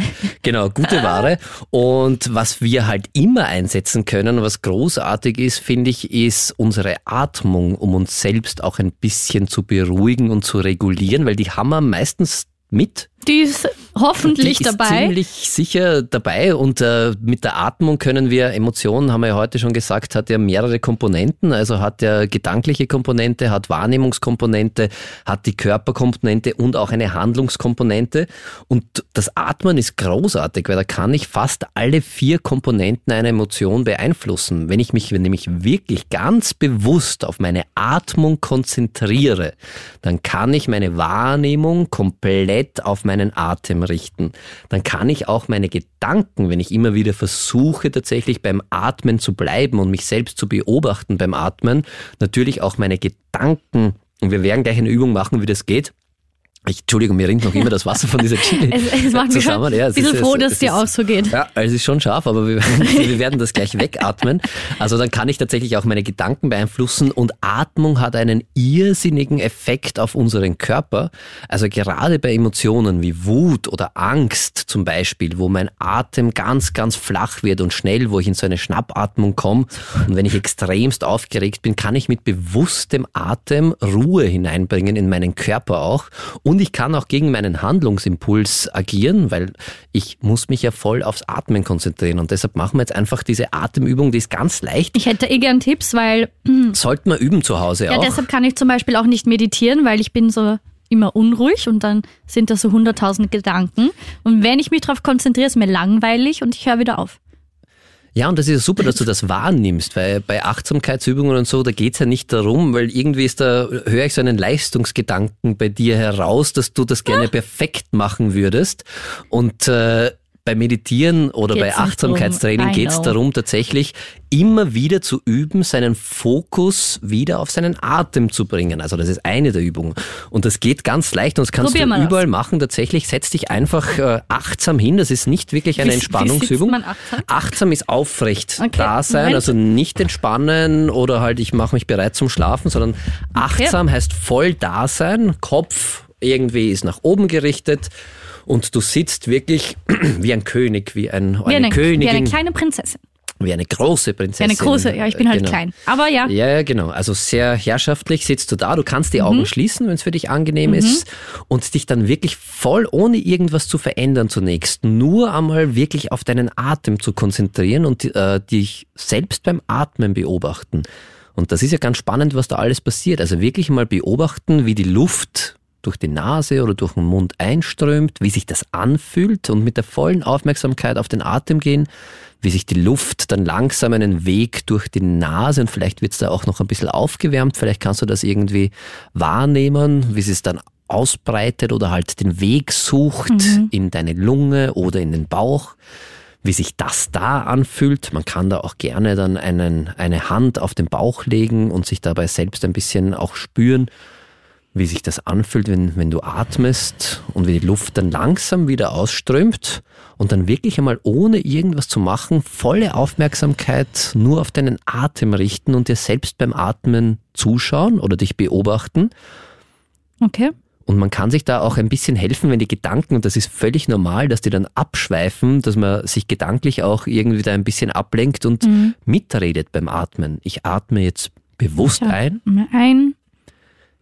Genau, gute Ware. Und was wir halt immer einsetzen können, was großartig ist, finde ich, ist unsere Atmung, um uns selbst auch ein bisschen zu beruhigen und zu regulieren, weil die haben wir meistens mit. Die ist hoffentlich Die ist dabei. ziemlich sicher dabei und äh, mit der Atmung können wir Emotionen, haben wir ja heute schon gesagt, hat ja mehrere Komponenten, also hat ja gedankliche Komponente, hat Wahrnehmungskomponente, hat die Körperkomponente und auch eine Handlungskomponente und das Atmen ist großartig, weil da kann ich fast alle vier Komponenten einer Emotion beeinflussen. Wenn ich mich nämlich wirklich ganz bewusst auf meine Atmung konzentriere, dann kann ich meine Wahrnehmung komplett auf meinen Atem richten. Dann kann ich auch meine Gedanken, wenn ich immer wieder versuche, tatsächlich beim Atmen zu bleiben und mich selbst zu beobachten beim Atmen, natürlich auch meine Gedanken, und wir werden gleich eine Übung machen, wie das geht, Ich, Entschuldigung, mir rinnt noch immer das Wasser von dieser Chili Es, es macht mich zusammen. ein Ja, es bisschen ist- froh, dass es dir auch so geht. Ja, es ist schon scharf, aber wir, wir werden das gleich wegatmen. Also dann kann ich tatsächlich auch meine Gedanken beeinflussen und Atmung hat einen irrsinnigen Effekt auf unseren Körper. Also gerade bei Emotionen wie Wut oder Angst zum Beispiel, wo mein Atem ganz, ganz flach wird und schnell, wo ich in so eine Schnappatmung komme und wenn ich extremst aufgeregt bin, kann ich mit bewusstem Atem Ruhe hineinbringen in meinen Körper auch und ich kann auch gegen meinen Handlungsimpuls agieren, weil ich muss mich ja voll aufs Atmen konzentrieren und deshalb machen wir jetzt einfach diese Atemübung, die ist ganz leicht. Ich hätte eh gern Tipps, weil Sollte man üben zu Hause ja, auch. deshalb kann ich zum Beispiel auch nicht meditieren, weil ich bin so immer unruhig und dann sind da so hunderttausend Gedanken. Und wenn ich mich darauf konzentriere, ist mir langweilig und ich höre wieder auf. Ja, und das ist super, dass du das wahrnimmst, weil bei Achtsamkeitsübungen und so, da geht's ja nicht darum, weil irgendwie ist da, höre ich so einen Leistungsgedanken bei dir heraus, dass du das gerne perfekt machen würdest. Und äh, bei Meditieren oder Geht's bei Achtsamkeitstraining geht's know. darum, tatsächlich immer wieder zu üben, seinen Fokus wieder auf seinen Atem zu bringen. Also das ist eine der Übungen. Und das geht ganz leicht und das kannst Probier du mal aus. überall machen. Tatsächlich setz dich einfach äh, achtsam hin. Das ist nicht wirklich eine Wie- wie Entspannungsübung. man achtsam? Achtsam ist aufrecht Okay, da sein, Moment. also nicht entspannen oder halt ich mache mich bereit zum Schlafen, sondern achtsam heißt voll da sein, Kopf irgendwie ist nach oben gerichtet und du sitzt wirklich wie ein König, wie, ein, Wie eine, wie Königin, eine kleine Prinzessin. wie eine große Wie Prinzessin. eine große, ja, ich bin halt Genau. klein. Aber ja, Ja, genau. Also sehr herrschaftlich sitzt du da. Du kannst die Mhm. Augen schließen, wenn es für dich angenehm ist und dich dann wirklich voll, ohne irgendwas zu verändern zunächst, nur einmal wirklich auf deinen Atem zu konzentrieren und äh, dich selbst beim Atmen beobachten. Und das ist ja ganz spannend, was da alles passiert. Also wirklich mal beobachten, wie die Luft durch die Nase oder durch den Mund einströmt, wie sich das anfühlt und mit der vollen Aufmerksamkeit auf den Atem gehen, wie sich die Luft dann langsam einen Weg durch die Nase und vielleicht wird's da auch noch ein bisschen aufgewärmt, vielleicht kannst du das irgendwie wahrnehmen, wie sie es dann ausbreitet oder halt den Weg sucht in deine Lunge oder in den Bauch wie sich das da anfühlt. Man kann da auch gerne dann einen, eine Hand auf den Bauch legen und sich dabei selbst ein bisschen auch spüren, wie sich das anfühlt, wenn, wenn du atmest und wie die Luft dann langsam wieder ausströmt und dann wirklich einmal ohne irgendwas zu machen, volle Aufmerksamkeit nur auf deinen Atem richten und dir selbst beim Atmen zuschauen oder dich beobachten. okay. Und man kann sich da auch ein bisschen helfen, wenn die Gedanken, und das ist völlig normal, dass die dann abschweifen, dass man sich gedanklich auch irgendwie da ein bisschen ablenkt und mitredet beim Atmen. Ich atme jetzt bewusst Ja. ein, Ein.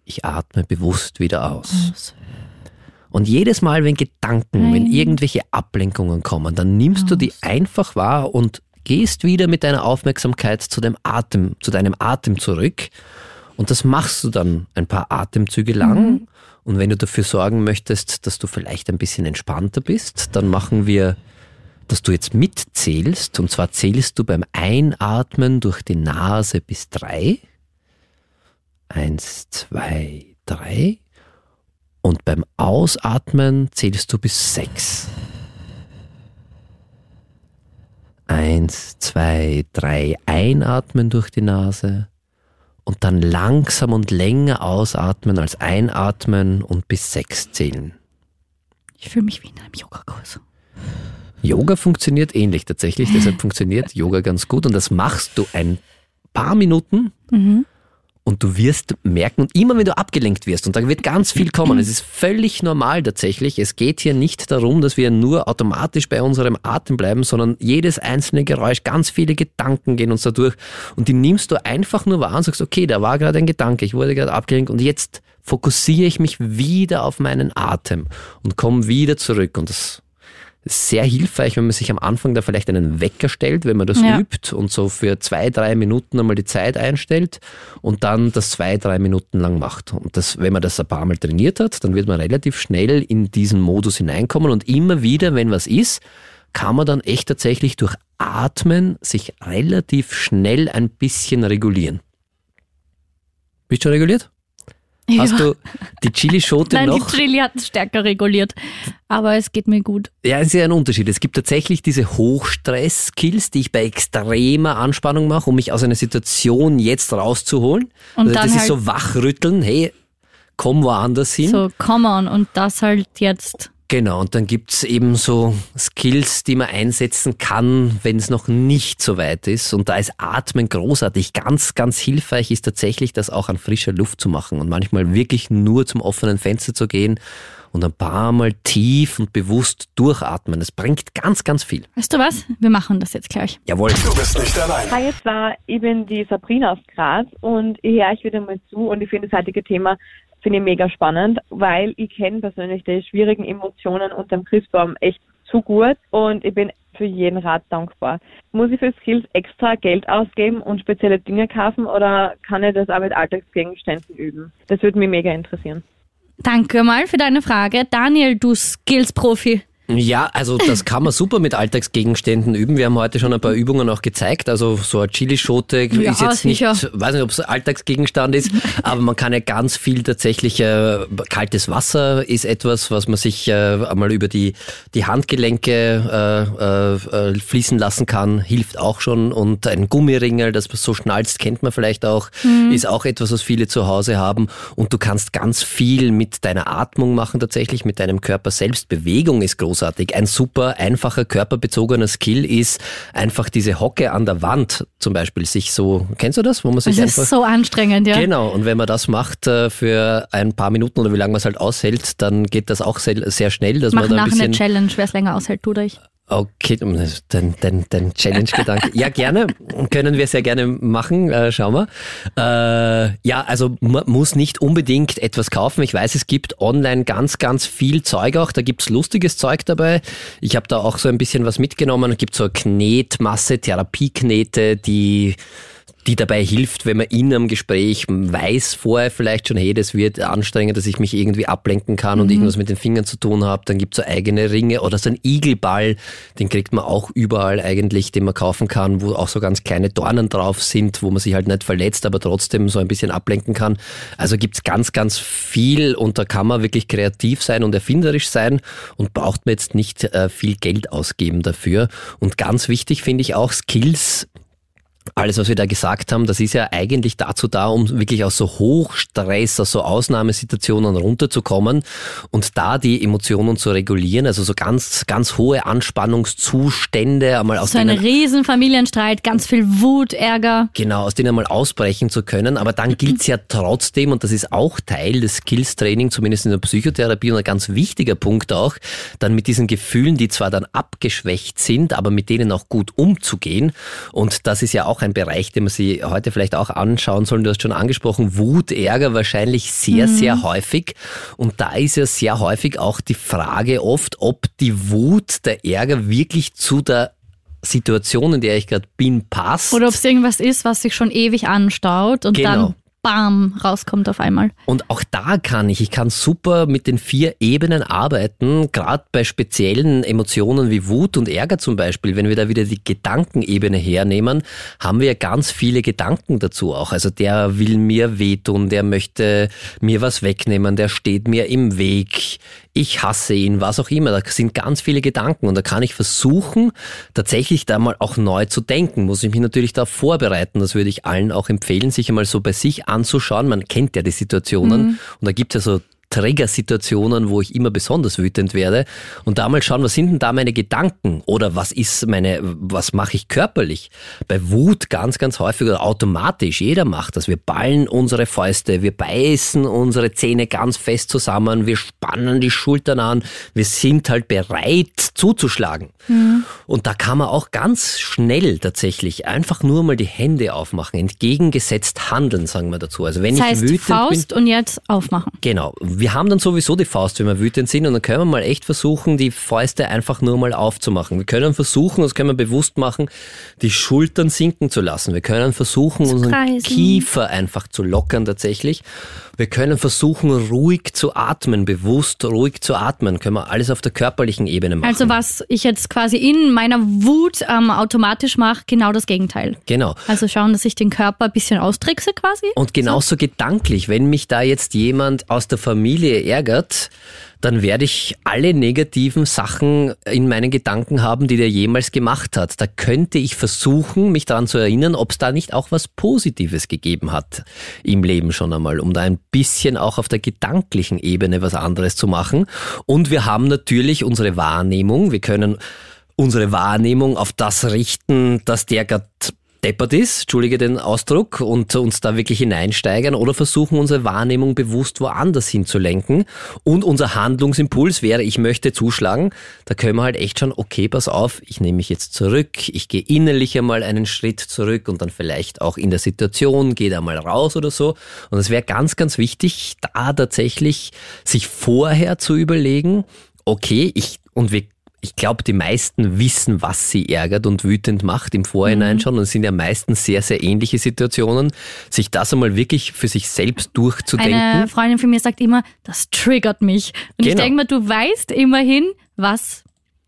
Ich atme bewusst wieder aus. Und jedes Mal, wenn Gedanken, wenn Ein. irgendwelche Ablenkungen kommen, dann nimmst du die einfach wahr und gehst wieder mit deiner Aufmerksamkeit zu dem Atem, zu deinem Atem zurück. Und das machst du dann ein paar Atemzüge lang. Und wenn du dafür sorgen möchtest, dass du vielleicht ein bisschen entspannter bist, dann machen wir, dass du jetzt mitzählst. Und zwar zählst du beim Einatmen durch die Nase bis drei. Eins, zwei, drei. Und beim Ausatmen zählst du bis sechs. Eins, zwei, drei. Einatmen durch die Nase. Und dann langsam und länger ausatmen als einatmen und bis sechs zählen. Ich fühle mich wie in einem Yogakurs. Yoga funktioniert ähnlich tatsächlich, deshalb funktioniert Yoga ganz gut und das machst du ein paar Minuten und du wirst merken, und immer wenn du abgelenkt wirst, und da wird ganz viel kommen, es ist völlig normal tatsächlich, es geht hier nicht darum, dass wir nur automatisch bei unserem Atem bleiben, sondern jedes einzelne Geräusch, ganz viele Gedanken gehen uns da durch und die nimmst du einfach nur wahr und sagst, okay, da war gerade ein Gedanke, ich wurde gerade abgelenkt und jetzt fokussiere ich mich wieder auf meinen Atem und komme wieder zurück und das sehr hilfreich, wenn man sich am Anfang da vielleicht einen Wecker stellt, wenn man das Ja. übt und so für zwei, drei Minuten einmal die Zeit einstellt und dann das zwei, drei Minuten lang macht. Und das, wenn man das ein paar Mal trainiert hat, dann wird man relativ schnell in diesen Modus hineinkommen und immer wieder, wenn was ist, kann man dann echt tatsächlich durch Atmen sich relativ schnell ein bisschen regulieren. Bist du reguliert? Hast ja. du die Chilischote Nein, noch? die Chili hat es stärker reguliert. Aber es geht mir gut. Ja, es ist ja ein Unterschied. Es gibt tatsächlich diese Hochstress-Skills, die ich bei extremer Anspannung mache, um mich aus einer Situation jetzt rauszuholen. Und also dann das ist halt- so wachrütteln, hey, komm woanders hin. So, come on. Und das halt jetzt. Genau, und dann gibt's eben so Skills, die man einsetzen kann, wenn es noch nicht so weit ist. Und da ist Atmen großartig. Ganz, ganz hilfreich ist tatsächlich, das auch an frischer Luft zu machen und manchmal wirklich nur zum offenen Fenster zu gehen und ein paar Mal tief und bewusst durchatmen. Das bringt ganz, ganz viel. Weißt du was? Wir machen das jetzt gleich. Jawohl. Du bist nicht allein. Hi, es war, ich bin die Sabrina aus Graz und ich höre euch wieder mal zu und ich finde das heutige Thema finde ich mega spannend, weil ich kenne persönlich die schwierigen Emotionen unter dem Christbaum echt zu gut und ich bin für jeden Rat dankbar. Muss ich für Skills extra Geld ausgeben und spezielle Dinge kaufen oder kann ich das auch mit Alltagsgegenständen üben? Das würde mich mega interessieren. Danke mal für deine Frage. Daniel, du Skills-Profi. Ja, also das kann man super mit Alltagsgegenständen üben. Wir haben heute schon ein paar Übungen auch gezeigt. Also so eine Chilischote Ja, ist jetzt sicher. nicht, weiß nicht, ob es Alltagsgegenstand ist, aber man kann ja ganz viel tatsächlich, äh, kaltes Wasser ist etwas, was man sich äh, einmal über die, die Handgelenke äh, äh, äh, fließen lassen kann, hilft auch schon. Und ein Gummiringel, das man so schnalzt, kennt man vielleicht auch, ist auch etwas, was viele zu Hause haben. Und du kannst ganz viel mit deiner Atmung machen tatsächlich, mit deinem Körper selbst. Bewegung ist großartig. Ein super einfacher körperbezogener Skill ist einfach diese Hocke an der Wand zum Beispiel sich so, kennst du das? Wo man sich Das einfach ist so anstrengend, ja. Genau, und wenn man das macht äh, für ein paar Minuten oder wie lange man es halt aushält, dann geht das auch sehr, sehr schnell, dass Mach man da ein nachher eine bisschen. Challenge, wer es länger aushält, tu dich. Okay, dein, dein, dein Challenge-Gedanke. Ja, gerne. Können wir sehr gerne machen. Äh, schauen wir. Äh, ja, also man muss nicht unbedingt etwas kaufen. Ich weiß, es gibt online ganz, ganz viel Zeug auch. Da gibt's lustiges Zeug dabei. Ich habe da auch so ein bisschen was mitgenommen. Es gibt so Knetmasse, Therapieknete, die die dabei hilft, wenn man in einem Gespräch weiß vorher vielleicht schon, hey, das wird anstrengend, dass ich mich irgendwie ablenken kann und irgendwas mit den Fingern zu tun habe. Dann gibt's so eigene Ringe oder so ein Igelball, den kriegt man auch überall eigentlich, den man kaufen kann, wo auch so ganz kleine Dornen drauf sind, wo man sich halt nicht verletzt, aber trotzdem so ein bisschen ablenken kann. Also gibt's ganz, ganz viel und da kann man wirklich kreativ sein und erfinderisch sein und braucht man jetzt nicht äh, viel Geld ausgeben dafür. Und ganz wichtig finde ich auch Skills alles, was wir da gesagt haben, das ist ja eigentlich dazu da, um wirklich aus so Hochstress, aus so Ausnahmesituationen runterzukommen und da die Emotionen zu regulieren, also so ganz, ganz hohe Anspannungszustände einmal aus So ein denen riesen Familienstreit, ganz viel Wut, Ärger. Genau, aus denen mal ausbrechen zu können. Aber dann gilt's ja trotzdem, und das ist auch Teil des Skills-Training, zumindest in der Psychotherapie und ein ganz wichtiger Punkt auch, dann mit diesen Gefühlen, die zwar dann abgeschwächt sind, aber mit denen auch gut umzugehen. Und das ist ja auch ein Bereich, den man sich heute vielleicht auch anschauen soll. Du hast schon angesprochen, Wut, Ärger wahrscheinlich sehr, sehr häufig. Und da ist ja sehr häufig auch die Frage oft, ob die Wut, der Ärger wirklich zu der Situation, in der ich gerade bin, passt. Oder ob es irgendwas ist, was sich schon ewig anstaut und Genau. dann bam, rauskommt auf einmal. Und auch da kann ich, ich kann super mit den vier Ebenen arbeiten, gerade bei speziellen Emotionen wie Wut und Ärger zum Beispiel. Wenn wir da wieder die Gedankenebene hernehmen, haben wir ganz viele Gedanken dazu auch. Also der will mir wehtun, der möchte mir was wegnehmen, der steht mir im Weg, ich hasse ihn, was auch immer. Da sind ganz viele Gedanken und da kann ich versuchen, tatsächlich da mal auch neu zu denken. Muss ich mich natürlich da vorbereiten. Das würde ich allen auch empfehlen, sich einmal so bei sich anzuschauen. Man kennt ja die Situationen und da gibt es ja so Trigger-Situationen, wo ich immer besonders wütend werde und da mal schauen, was sind denn da meine Gedanken oder was ist meine, was mache ich körperlich? Bei Wut ganz, ganz häufig oder automatisch, jeder macht das. Wir ballen unsere Fäuste, wir beißen unsere Zähne ganz fest zusammen, wir spannen die Schultern an, wir sind halt bereit zuzuschlagen. Und da kann man auch ganz schnell tatsächlich einfach nur mal die Hände aufmachen, entgegengesetzt handeln, sagen wir dazu. Also wenn Das ich heißt, wütend bin, Faust und jetzt aufmachen. Genau. Wir haben dann sowieso die Faust, wenn wir wütend sind und dann können wir mal echt versuchen, die Fäuste einfach nur mal aufzumachen. Wir können versuchen, das können wir bewusst machen, die Schultern sinken zu lassen. Wir können versuchen, unseren. Kiefer einfach zu lockern tatsächlich. Wir können versuchen, ruhig zu atmen, bewusst ruhig zu atmen. Können wir alles auf der körperlichen Ebene machen. Also was ich jetzt quasi in meiner Wut ähm, automatisch mache, genau das Gegenteil. genau. Also schauen, dass ich den Körper ein bisschen austrickse quasi. Und genauso gedanklich, wenn mich da jetzt jemand aus der Familie ärgert, dann werde ich alle negativen Sachen in meinen Gedanken haben, die der jemals gemacht hat. Da könnte ich versuchen, mich daran zu erinnern, ob es da nicht auch was Positives gegeben hat im Leben schon einmal, um da ein bisschen auch auf der gedanklichen Ebene was anderes zu machen. Und wir haben natürlich unsere Wahrnehmung. Wir können unsere Wahrnehmung auf das richten, dass der gerade deppert ist, entschuldige den Ausdruck, und uns da wirklich hineinsteigern oder versuchen, unsere Wahrnehmung bewusst woanders hinzulenken. Und unser Handlungsimpuls wäre, ich möchte zuschlagen, da können wir halt echt schon, okay, pass auf, ich nehme mich jetzt zurück, ich gehe innerlich einmal einen Schritt zurück und dann vielleicht auch in der Situation, gehe da mal raus oder so. Und es wäre ganz, ganz wichtig, da tatsächlich sich vorher zu überlegen, okay, ich, und wir ich glaube, die meisten wissen, was sie ärgert und wütend macht im Vorhinein mhm. schon. Und es sind ja meistens sehr, sehr ähnliche Situationen. Sich das einmal wirklich für sich selbst durchzudenken. Eine Freundin von mir sagt immer, das triggert mich. Und genau. ich denke mal, du weißt immerhin, was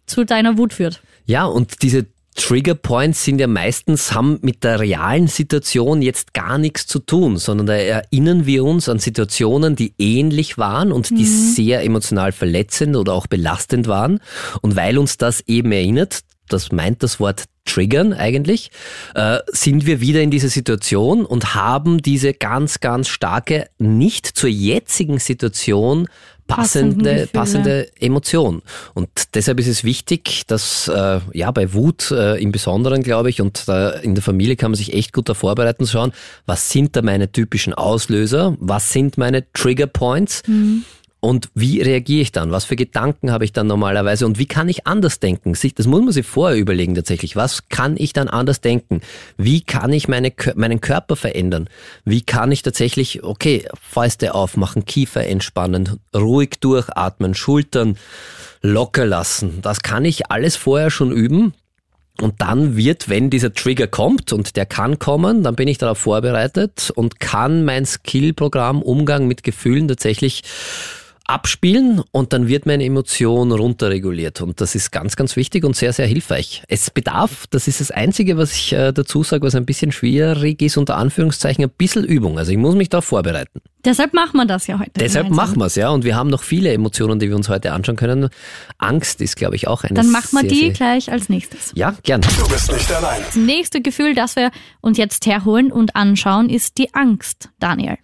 zu deiner Wut führt. Ja, und diese Trigger Points sind ja meistens, haben mit der realen Situation jetzt gar nichts zu tun, sondern da erinnern wir uns an Situationen, die ähnlich waren und die mhm. sehr emotional verletzend oder auch belastend waren. Und weil uns das eben erinnert, das meint das Wort triggern eigentlich, äh, sind wir wieder in dieser Situation und haben diese ganz, ganz starke, nicht zur jetzigen Situation passende, passende Emotion. Und deshalb ist es wichtig, dass äh, ja bei Wut äh, im Besonderen, glaube ich, und äh, in der Familie kann man sich echt gut da vorbereiten, schauen, was sind da meine typischen Auslöser, was sind meine Trigger Points. Mhm. Und wie reagiere ich dann? Was für Gedanken habe ich dann normalerweise? Und wie kann ich anders denken? Das muss man sich vorher überlegen tatsächlich. Was kann ich dann anders denken? Wie kann ich meine, meinen Körper verändern? Wie kann ich tatsächlich, okay, Fäuste aufmachen, Kiefer entspannen, ruhig durchatmen, Schultern locker lassen? Das kann ich alles vorher schon üben. Und dann wird, wenn dieser Trigger kommt, und der kann kommen, dann bin ich darauf vorbereitet und kann mein Skillprogramm Umgang mit Gefühlen tatsächlich abspielen und dann wird meine Emotion runterreguliert. Und das ist ganz, ganz wichtig und sehr, sehr hilfreich. Es bedarf, das ist das Einzige, was ich äh, dazu sage, was ein bisschen schwierig ist, unter Anführungszeichen, ein bisschen Übung. Also ich muss mich darauf vorbereiten. Deshalb machen wir das ja heute. Deshalb gemeinsam. machen wir es, ja. Und wir haben noch viele Emotionen, die wir uns heute anschauen können. Angst ist, glaube ich, auch eine Dann machen wir sehr, die gleich als nächstes. Ja, gern. Du bist nicht allein. Das nächste Gefühl, das wir uns jetzt herholen und anschauen, ist die Angst, Daniel.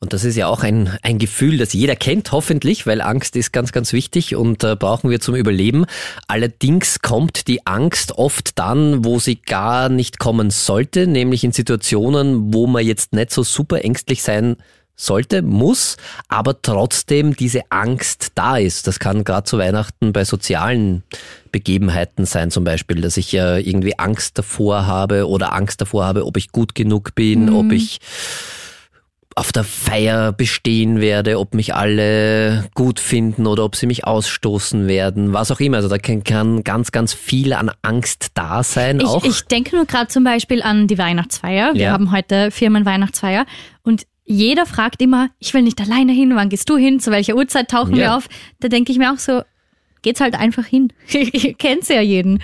Und das ist ja auch ein, ein Gefühl, das jeder kennt, hoffentlich, weil Angst ist ganz, ganz wichtig und äh, brauchen wir zum Überleben. Allerdings kommt die Angst oft dann, wo sie gar nicht kommen sollte, nämlich in Situationen, wo man jetzt nicht so super ängstlich sein sollte, muss, aber trotzdem diese Angst da ist. Das kann gerade zu Weihnachten bei sozialen Begebenheiten sein, zum Beispiel, dass ich ja irgendwie Angst davor habe oder Angst davor habe, ob ich gut genug bin, mhm. ob ich auf der Feier bestehen werde, ob mich alle gut finden oder ob sie mich ausstoßen werden, was auch immer. Also da kann, ganz, ganz viel an Angst da sein. Ich, auch. ich denke nur gerade zum Beispiel an die Weihnachtsfeier. Wir ja. haben heute Firmenweihnachtsfeier und jeder fragt immer, ich will nicht alleine hin, wann gehst du hin, zu welcher Uhrzeit tauchen ja. wir auf? Da denke ich mir auch so, geht's halt einfach hin. Ihr kennt ja jeden.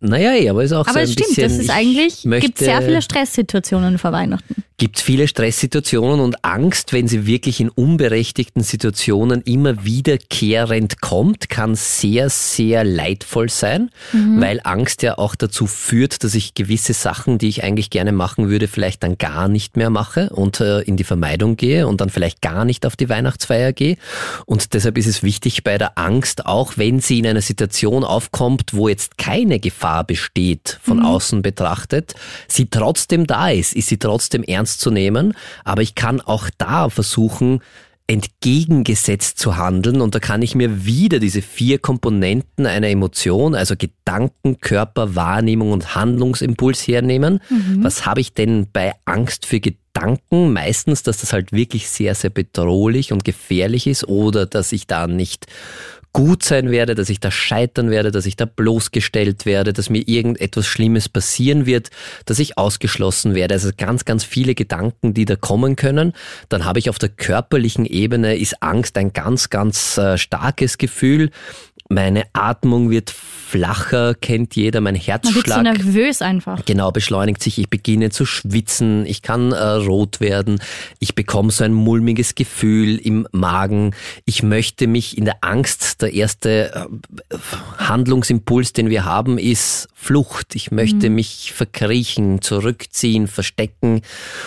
Naja, aber ist auch aber so ein es stimmt, bisschen, das ist eigentlich, gibt sehr viele Stresssituationen vor Weihnachten gibt es viele Stresssituationen und Angst, wenn sie wirklich in unberechtigten Situationen immer wiederkehrend kommt, kann sehr, sehr leidvoll sein, mhm. weil Angst ja auch dazu führt, dass ich gewisse Sachen, die ich eigentlich gerne machen würde, vielleicht dann gar nicht mehr mache und äh, in die Vermeidung gehe und dann vielleicht gar nicht auf die Weihnachtsfeier gehe. Und deshalb ist es wichtig bei der Angst, auch wenn sie in einer Situation aufkommt, wo jetzt keine Gefahr besteht, von mhm. außen betrachtet, sie trotzdem da ist, ist sie trotzdem ernst ernst zu nehmen, aber ich kann auch da versuchen, entgegengesetzt zu handeln und da kann ich mir wieder diese vier Komponenten einer Emotion, also Gedanken, Körper, Wahrnehmung und Handlungsimpuls hernehmen. Mhm. Was habe ich denn bei Angst für Gedanken? Meistens, dass das halt wirklich sehr, sehr bedrohlich und gefährlich ist oder dass ich da nicht gut sein werde, dass ich da scheitern werde, dass ich da bloßgestellt werde, dass mir irgendetwas Schlimmes passieren wird, dass ich ausgeschlossen werde. Also ganz, ganz viele Gedanken, die da kommen können. Dann habe ich auf der körperlichen Ebene ist Angst ein ganz, ganz äh, starkes Gefühl Meine Atmung wird flacher, kennt jeder, mein Man wird Herzschlag. so nervös einfach. Genau, beschleunigt sich. Ich beginne zu schwitzen. Ich kann äh, rot werden. Ich bekomme so ein mulmiges Gefühl im Magen. Ich möchte mich in der Angst, der erste äh, Handlungsimpuls, den wir haben, ist Flucht. Ich möchte mich verkriechen, zurückziehen, verstecken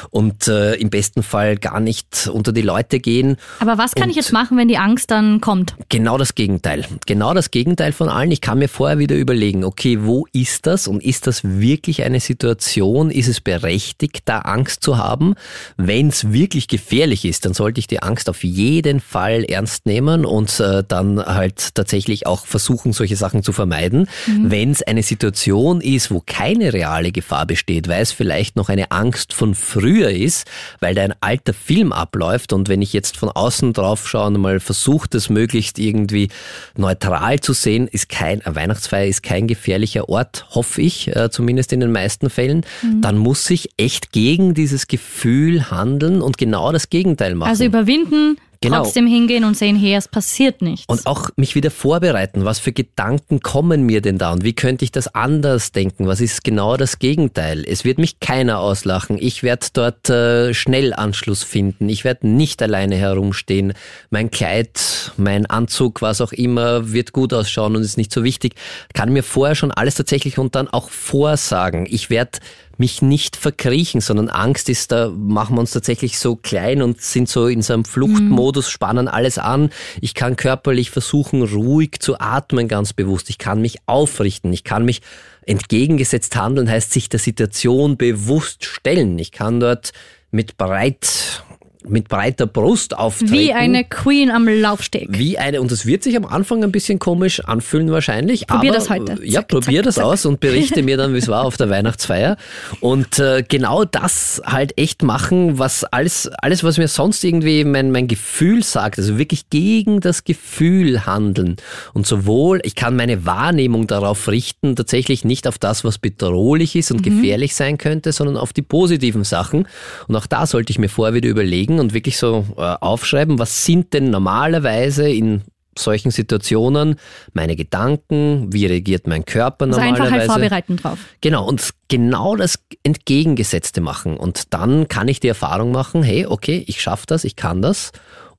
und äh, im besten Fall gar nicht unter die Leute gehen. Aber was kann ich Und- jetzt machen, wenn die Angst dann kommt? Genau das Gegenteil. Genau das Gegenteil von allen. Ich kann mir vorher wieder überlegen, okay, wo ist das und ist das wirklich eine Situation? Ist es berechtigt, da Angst zu haben? Wenn es wirklich gefährlich ist, dann sollte ich die Angst auf jeden Fall ernst nehmen und äh, dann halt tatsächlich auch versuchen, solche Sachen zu vermeiden. Wenn es eine Situation ist, wo keine reale Gefahr besteht, weil es vielleicht noch eine Angst von früher ist, weil da ein alter Film abläuft und wenn ich jetzt von außen drauf schaue und mal versuche, das möglichst irgendwie neutral zu sehen, ist kein, Weihnachtsfeier ist kein gefährlicher Ort, hoffe ich, äh, zumindest in den meisten Fällen, dann muss ich echt gegen dieses Gefühl handeln und genau das Gegenteil machen. Also überwinden, Genau. trotzdem hingehen und sehen, hey, es passiert nichts. Und auch mich wieder vorbereiten. Was für Gedanken kommen mir denn da? Und wie könnte ich das anders denken? Was ist genau das Gegenteil? Es wird mich keiner auslachen. Ich werde dort äh, schnell Anschluss finden. Ich werde nicht alleine herumstehen. Mein Kleid, mein Anzug, was auch immer, wird gut ausschauen und ist nicht so wichtig. Kann mir vorher schon alles tatsächlich und dann auch vorsagen. Ich werde mich nicht verkriechen, sondern Angst ist, da machen wir uns tatsächlich so klein und sind so in so einem Fluchtmodus, spannen alles an. Ich kann körperlich versuchen, ruhig zu atmen, ganz bewusst. Ich kann mich aufrichten. Ich kann mich entgegengesetzt handeln, heißt sich der Situation bewusst stellen. Ich kann dort mit breit, mit breiter Brust auftreten. Wie eine Queen am Laufsteg. Wie eine, und das wird sich am Anfang ein bisschen komisch anfühlen wahrscheinlich. Probier aber, das heute. Ja, Zack, probier zack, das zack. aus und berichte mir dann, wie es war auf der Weihnachtsfeier. Und äh, genau das halt echt machen, was alles, alles, was mir sonst irgendwie mein, mein Gefühl sagt, also wirklich gegen das Gefühl handeln. Und sowohl, ich kann meine Wahrnehmung darauf richten, tatsächlich nicht auf das, was bedrohlich ist und Mhm. gefährlich sein könnte, sondern auf die positiven Sachen. Und auch da sollte ich mir vorher wieder überlegen und wirklich so äh, aufschreiben, was sind denn normalerweise in solchen Situationen meine Gedanken, wie reagiert mein Körper Also normalerweise. einfach halt vorbereiten drauf. Genau, und genau das Entgegengesetzte machen. Und dann kann ich die Erfahrung machen, hey, okay, ich schaffe das, ich kann das.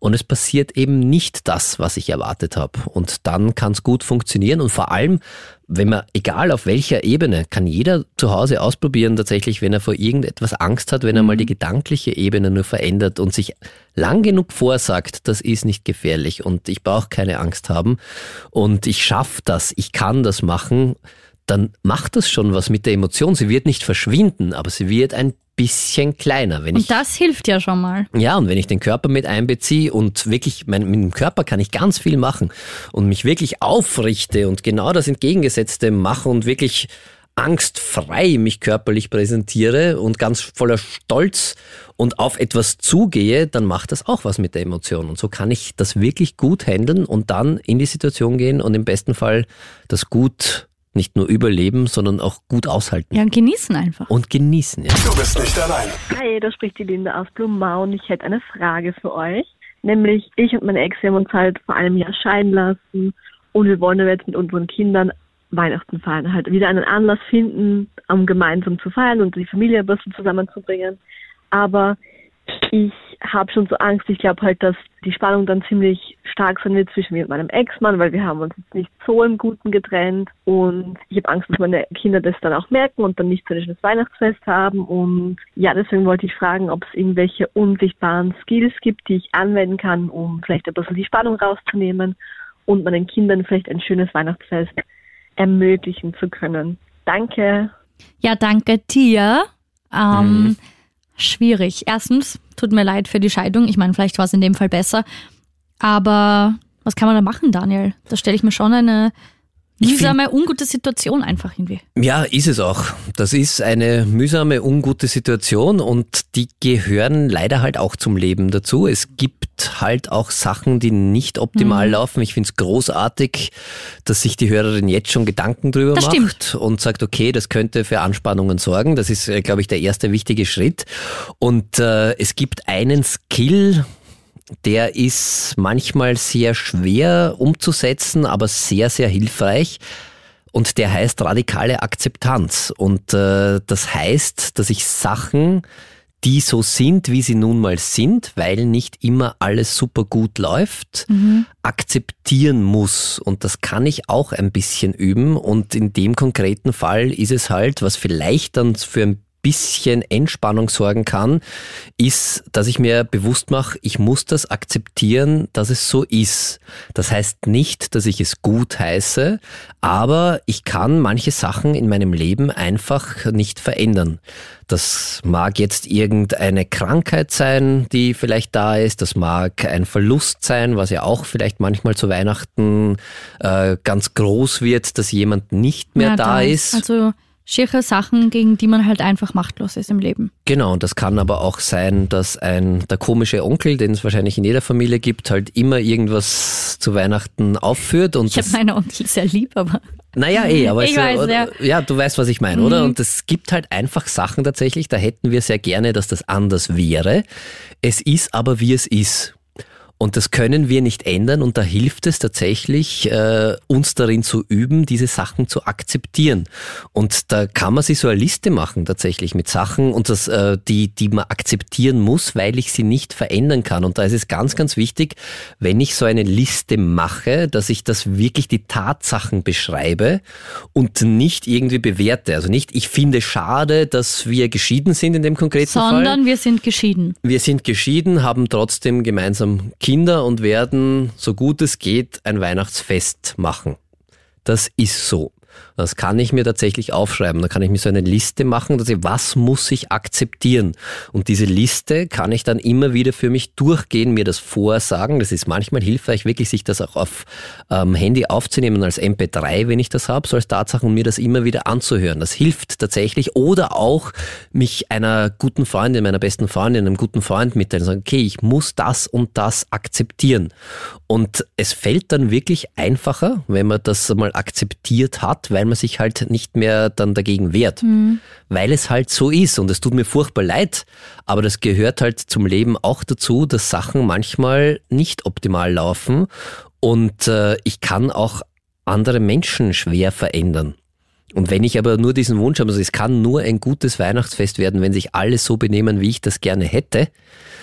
Und es passiert eben nicht das, was ich erwartet habe. Und dann kann es gut funktionieren. Und vor allem, wenn man, egal auf welcher Ebene, kann jeder zu Hause ausprobieren, tatsächlich, wenn er vor irgendetwas Angst hat, wenn er mal die gedankliche Ebene nur verändert und sich lang genug vorsagt, das ist nicht gefährlich und ich brauche keine Angst haben und ich schaffe das, ich kann das machen, dann macht das schon was mit der Emotion. Sie wird nicht verschwinden, aber sie wird ein bisschen kleiner. Wenn ich Und das hilft ja schon mal. ja, und wenn ich den Körper mit einbeziehe und wirklich, mein, mit dem Körper kann ich ganz viel machen und mich wirklich aufrichte und genau das Entgegengesetzte mache und wirklich angstfrei mich körperlich präsentiere und ganz voller Stolz und auf etwas zugehe, dann macht das auch was mit der Emotion. Und so kann ich das wirklich gut handeln und dann in die Situation gehen und im besten Fall das gut nicht nur überleben, sondern auch gut aushalten Ja, und genießen einfach. und genießen. Ja. Du bist nicht allein. Hi, da spricht die Linda aus Blumau und ich hätte eine Frage für euch. Nämlich, ich und meine Ex wir haben uns halt vor einem Jahr scheiden lassen und wir wollen aber jetzt mit unseren Kindern Weihnachten feiern. Halt wieder einen Anlass finden, um gemeinsam zu feiern und die Familie ein bisschen zusammenzubringen. Aber ich habe schon so Angst, ich glaube halt, dass die Spannung dann ziemlich stark sein wird zwischen mir und meinem Ex-Mann, weil wir haben uns jetzt nicht so im Guten getrennt und ich habe Angst, dass meine Kinder das dann auch merken und dann nicht so ein schönes Weihnachtsfest haben und ja, deswegen wollte ich fragen, ob es irgendwelche unsichtbaren Skills gibt, die ich anwenden kann, um vielleicht ein bisschen die Spannung rauszunehmen und meinen Kindern vielleicht ein schönes Weihnachtsfest ermöglichen zu können. Danke. Ja, danke dir. Ähm, Mhm. Schwierig. Erstens, tut mir leid für die Scheidung. Ich meine, vielleicht war es in dem Fall besser. Aber was kann man da machen, Daniel? Da stelle ich mir schon eine mühsame, ungute Situation einfach irgendwie. Ja, ist es auch. Das ist eine mühsame, ungute Situation und die gehören leider halt auch zum Leben dazu. Es gibt halt auch Sachen, die nicht optimal laufen. Ich finde es großartig, dass sich die Hörerin jetzt schon Gedanken drüber Das macht und sagt, okay, das könnte für Anspannungen sorgen. Das ist, äh, glaube ich, der erste wichtige Schritt. Und äh, es gibt einen Skill, der ist manchmal sehr schwer umzusetzen, aber sehr, sehr hilfreich. Und der heißt radikale Akzeptanz. Und äh, das heißt, dass ich Sachen, die so sind, wie sie nun mal sind, weil nicht immer alles super gut läuft, mhm. akzeptieren muss. Und das kann ich auch ein bisschen üben. Und in dem konkreten Fall ist es halt, was vielleicht dann für ein bisschen Entspannung sorgen kann, ist, dass ich mir bewusst mache, ich muss das akzeptieren, dass es so ist. Das heißt nicht, dass ich es gut heiße, aber ich kann manche Sachen in meinem Leben einfach nicht verändern. Das mag jetzt irgendeine Krankheit sein, die vielleicht da ist. Das mag ein Verlust sein, was ja auch vielleicht manchmal zu Weihnachten äh, ganz groß wird, dass jemand nicht mehr ja, da ist. Also schiere Sachen, gegen die man halt einfach machtlos ist im Leben. Genau, und das kann aber auch sein, dass ein der komische Onkel, den es wahrscheinlich in jeder Familie gibt, halt immer irgendwas zu Weihnachten aufführt. Und ich habe meine Onkel sehr lieb, aber. Naja, eh, aber ich weiß, ja. ja, du weißt, was ich meine, mhm. oder? Und es gibt halt einfach Sachen tatsächlich, da hätten wir sehr gerne, dass das anders wäre. Es ist aber, wie es ist. Und das können wir nicht ändern und da hilft es tatsächlich, äh, uns darin zu üben, diese Sachen zu akzeptieren. Und da kann man sich so eine Liste machen tatsächlich mit Sachen und das, äh, die, die man akzeptieren muss, weil ich sie nicht verändern kann. Und da ist es ganz, ganz wichtig, wenn ich so eine Liste mache, dass ich das wirklich die Tatsachen beschreibe und nicht irgendwie bewerte. Also nicht, ich finde schade, dass wir geschieden sind in dem konkreten Sondern Fall. Sondern wir sind geschieden. Wir sind geschieden, haben trotzdem gemeinsam Kinder und werden, so gut es geht, ein Weihnachtsfest machen. Das ist so. Das kann ich mir tatsächlich aufschreiben. Da kann ich mir so eine Liste machen, dass ich, was muss ich akzeptieren? Und diese Liste kann ich dann immer wieder für mich durchgehen, mir das vorsagen. Das ist manchmal hilfreich, wirklich sich das auch auf ähm, Handy aufzunehmen als MP3, wenn ich das habe, so als Tatsache und mir das immer wieder anzuhören. Das hilft tatsächlich. Oder auch mich einer guten Freundin, meiner besten Freundin, einem guten Freund mitteilen und sagen, okay, ich muss das und das akzeptieren. Und es fällt dann wirklich einfacher, wenn man das mal akzeptiert hat, weil man sich halt nicht mehr dann dagegen wehrt. Mhm. Weil es halt so ist und es tut mir furchtbar leid, aber das gehört halt zum Leben auch dazu, dass Sachen manchmal nicht optimal laufen und äh, ich kann auch andere Menschen schwer verändern. Und wenn ich aber nur diesen Wunsch habe, also es kann nur ein gutes Weihnachtsfest werden, wenn sich alle so benehmen, wie ich das gerne hätte,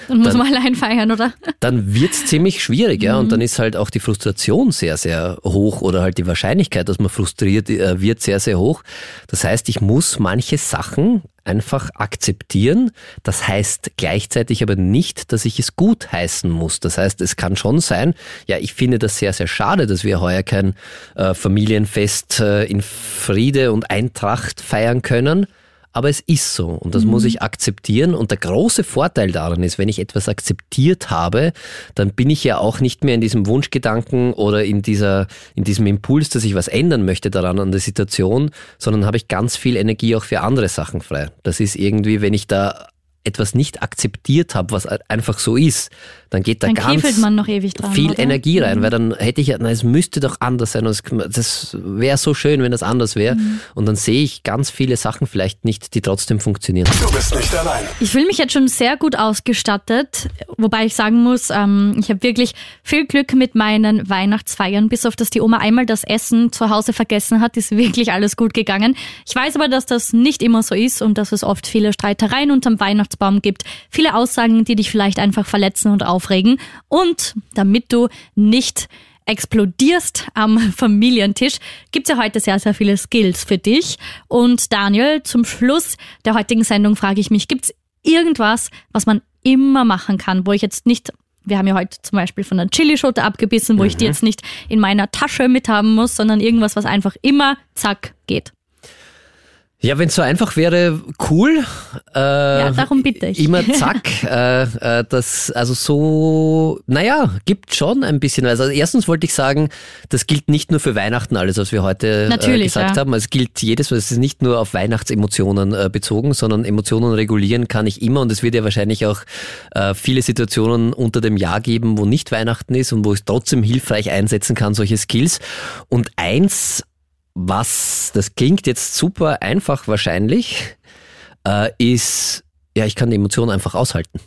dann muss dann, man allein feiern, oder? Dann wird's ziemlich schwierig, ja. Mhm. Und dann ist halt auch die Frustration sehr, sehr hoch oder halt die Wahrscheinlichkeit, dass man frustriert äh, wird, sehr, sehr hoch. Das heißt, ich muss manche Sachen einfach akzeptieren. Das heißt gleichzeitig aber nicht, dass ich es gut heißen muss. Das heißt, es kann schon sein, ja, ich finde das sehr, sehr schade, dass wir heuer kein äh, Familienfest äh, in Friede und Eintracht feiern können aber es ist so und das mhm. muss ich akzeptieren. Und der große Vorteil daran ist, wenn ich etwas akzeptiert habe, dann bin ich ja auch nicht mehr in diesem Wunschgedanken oder in dieser, in diesem Impuls, dass ich was ändern möchte daran an der Situation, sondern habe ich ganz viel Energie auch für andere Sachen frei. Das ist irgendwie, wenn ich da etwas nicht akzeptiert habe, was einfach so ist, dann geht da dann ganz dran, viel oder? Energie rein, mhm. weil dann hätte ich ja, na, es müsste doch anders sein. Und das wäre so schön, wenn das anders wäre. Mhm. Und dann sehe ich ganz viele Sachen vielleicht nicht, die trotzdem funktionieren. Du bist nicht allein. Ich fühle mich jetzt schon sehr gut ausgestattet, wobei ich sagen muss, ähm, ich habe wirklich viel Glück mit meinen Weihnachtsfeiern, bis auf dass die Oma einmal das Essen zu Hause vergessen hat, ist wirklich alles gut gegangen. Ich weiß aber, dass das nicht immer so ist und dass es oft viele Streitereien unterm Weihnachtsbaum gibt, viele Aussagen, die dich vielleicht einfach verletzen und auf aufregen. Und damit du nicht explodierst am Familientisch, gibt es ja heute sehr, sehr viele Skills für dich. Und Daniel, zum Schluss der heutigen Sendung frage ich mich, gibt es irgendwas, was man immer machen kann, wo ich jetzt nicht wir haben ja heute zum Beispiel von der Chilischote abgebissen, wo mhm. ich die jetzt nicht in meiner Tasche mithaben muss, sondern irgendwas, was einfach immer zack geht. Ja, wenn es so einfach wäre, cool. Äh, ja, darum bitte ich. Immer zack. äh, äh, das, also so, naja, gibt schon ein bisschen. Also erstens wollte ich sagen, das gilt nicht nur für Weihnachten alles, was wir heute äh, gesagt ja. haben. Es gilt jedes Mal, es ist nicht nur auf Weihnachtsemotionen äh, bezogen, sondern Emotionen regulieren kann ich immer. Und es wird ja wahrscheinlich auch äh, viele Situationen unter dem Jahr geben, wo nicht Weihnachten ist und wo ich trotzdem hilfreich einsetzen kann, solche Skills. Und eins was, das klingt jetzt super einfach wahrscheinlich, äh, ist, ja, ich kann die Emotionen einfach aushalten.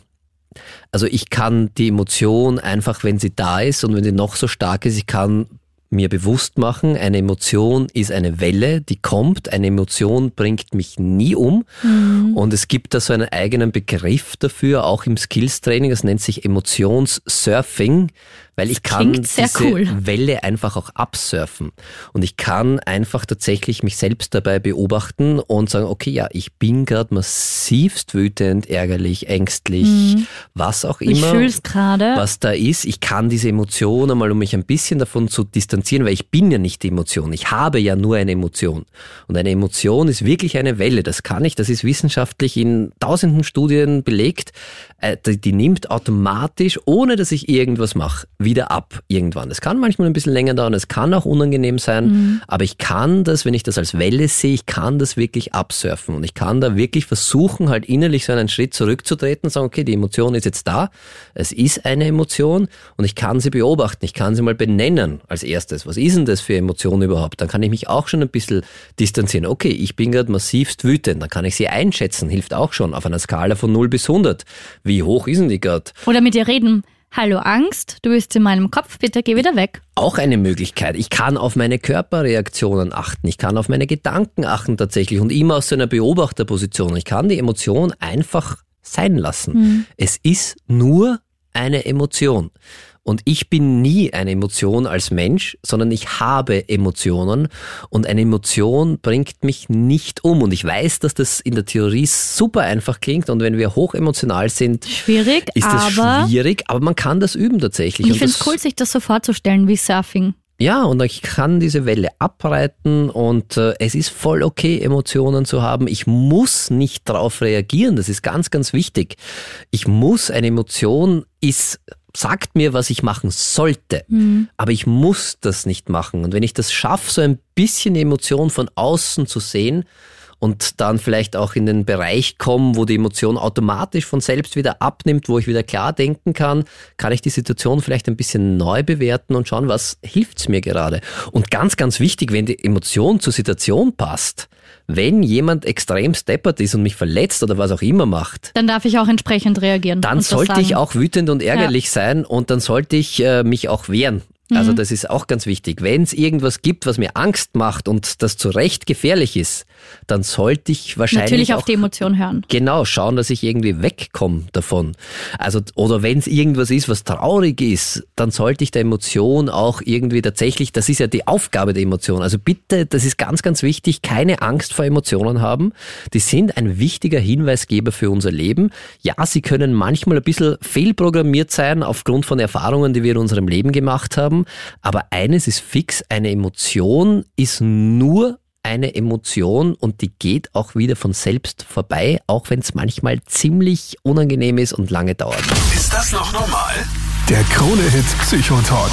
Also ich kann die Emotion einfach, wenn sie da ist und wenn sie noch so stark ist, ich kann mir bewusst machen, eine Emotion ist eine Welle, die kommt. Eine Emotion bringt mich nie um. Mhm. Und es gibt da so einen eigenen Begriff dafür, auch im Skills-Training. Das nennt sich Emotionssurfing weil ich kann diese cool. Welle einfach auch absurfen. Und ich kann einfach tatsächlich mich selbst dabei beobachten und sagen, okay, ja, ich bin gerade massivst wütend, ärgerlich, ängstlich, mhm. was auch immer. Ich gerade. Was da ist. Ich kann diese Emotion einmal, um mich ein bisschen davon zu distanzieren, weil ich bin ja nicht die Emotion. Ich habe ja nur eine Emotion. Und eine Emotion ist wirklich eine Welle. Das kann ich, das ist wissenschaftlich in tausenden Studien belegt. Äh, die nimmt automatisch, ohne dass ich irgendwas mache, wieder ab irgendwann. Es kann manchmal ein bisschen länger dauern, es kann auch unangenehm sein, mhm. aber ich kann das, wenn ich das als Welle sehe, ich kann das wirklich absurfen und ich kann da wirklich versuchen, halt innerlich so einen Schritt zurückzutreten und sagen, okay, die Emotion ist jetzt da, es ist eine Emotion und ich kann sie beobachten, ich kann sie mal benennen als erstes. Was ist denn das für Emotion überhaupt? Dann kann ich mich auch schon ein bisschen distanzieren. Okay, ich bin gerade massivst wütend, dann kann ich sie einschätzen, hilft auch schon auf einer Skala von 0 bis 100. Wie hoch ist denn die gerade? Oder mit ihr reden. Hallo Angst, du bist in meinem Kopf, bitte geh wieder weg. Auch eine Möglichkeit. Ich kann auf meine Körperreaktionen achten, ich kann auf meine Gedanken achten tatsächlich und immer aus so einer Beobachterposition. Ich kann die Emotion einfach sein lassen. Mhm. Es ist nur eine Emotion. Und ich bin nie eine Emotion als Mensch, sondern ich habe Emotionen. Und eine Emotion bringt mich nicht um. Und ich weiß, dass das in der Theorie super einfach klingt. Und wenn wir hochemotional sind, schwierig, ist das aber schwierig. Aber man kann das üben tatsächlich. Ich finde es cool, sich das so vorzustellen wie Surfing. Ja, und ich kann diese Welle abreiten und äh, es ist voll okay, Emotionen zu haben. Ich muss nicht darauf reagieren, das ist ganz, ganz wichtig. Ich muss, eine Emotion ist sagt mir, was ich machen sollte, mhm. aber ich muss das nicht machen. Und wenn ich das schaffe, so ein bisschen Emotion von außen zu sehen und dann vielleicht auch in den Bereich kommen, wo die Emotion automatisch von selbst wieder abnimmt, wo ich wieder klar denken kann, kann ich die Situation vielleicht ein bisschen neu bewerten und schauen, was hilft's mir gerade. Und ganz, ganz wichtig, wenn die Emotion zur Situation passt, wenn jemand extrem steppert ist und mich verletzt oder was auch immer macht, dann darf ich auch entsprechend reagieren. Dann sollte ich auch wütend und ärgerlich ja. sein und dann sollte ich äh, mich auch wehren. Also mhm. das ist auch ganz wichtig. Wenn es irgendwas gibt, was mir Angst macht und das zu Recht gefährlich ist, dann sollte ich wahrscheinlich natürlich auf die Emotion hören. Genau, schauen, dass ich irgendwie wegkomme davon. Also oder wenn es irgendwas ist, was traurig ist, dann sollte ich der Emotion auch irgendwie tatsächlich, das ist ja die Aufgabe der Emotion. Also bitte, das ist ganz, ganz wichtig, keine Angst vor Emotionen haben. Die sind ein wichtiger Hinweisgeber für unser Leben. Ja, sie können manchmal ein bisschen fehlprogrammiert sein aufgrund von Erfahrungen, die wir in unserem Leben gemacht haben haben. Aber eines ist fix, eine Emotion ist nur eine Emotion und die geht auch wieder von selbst vorbei, auch wenn es manchmal ziemlich unangenehm ist und lange dauert. Ist das noch normal? Der Krone-Hit Psychotalk.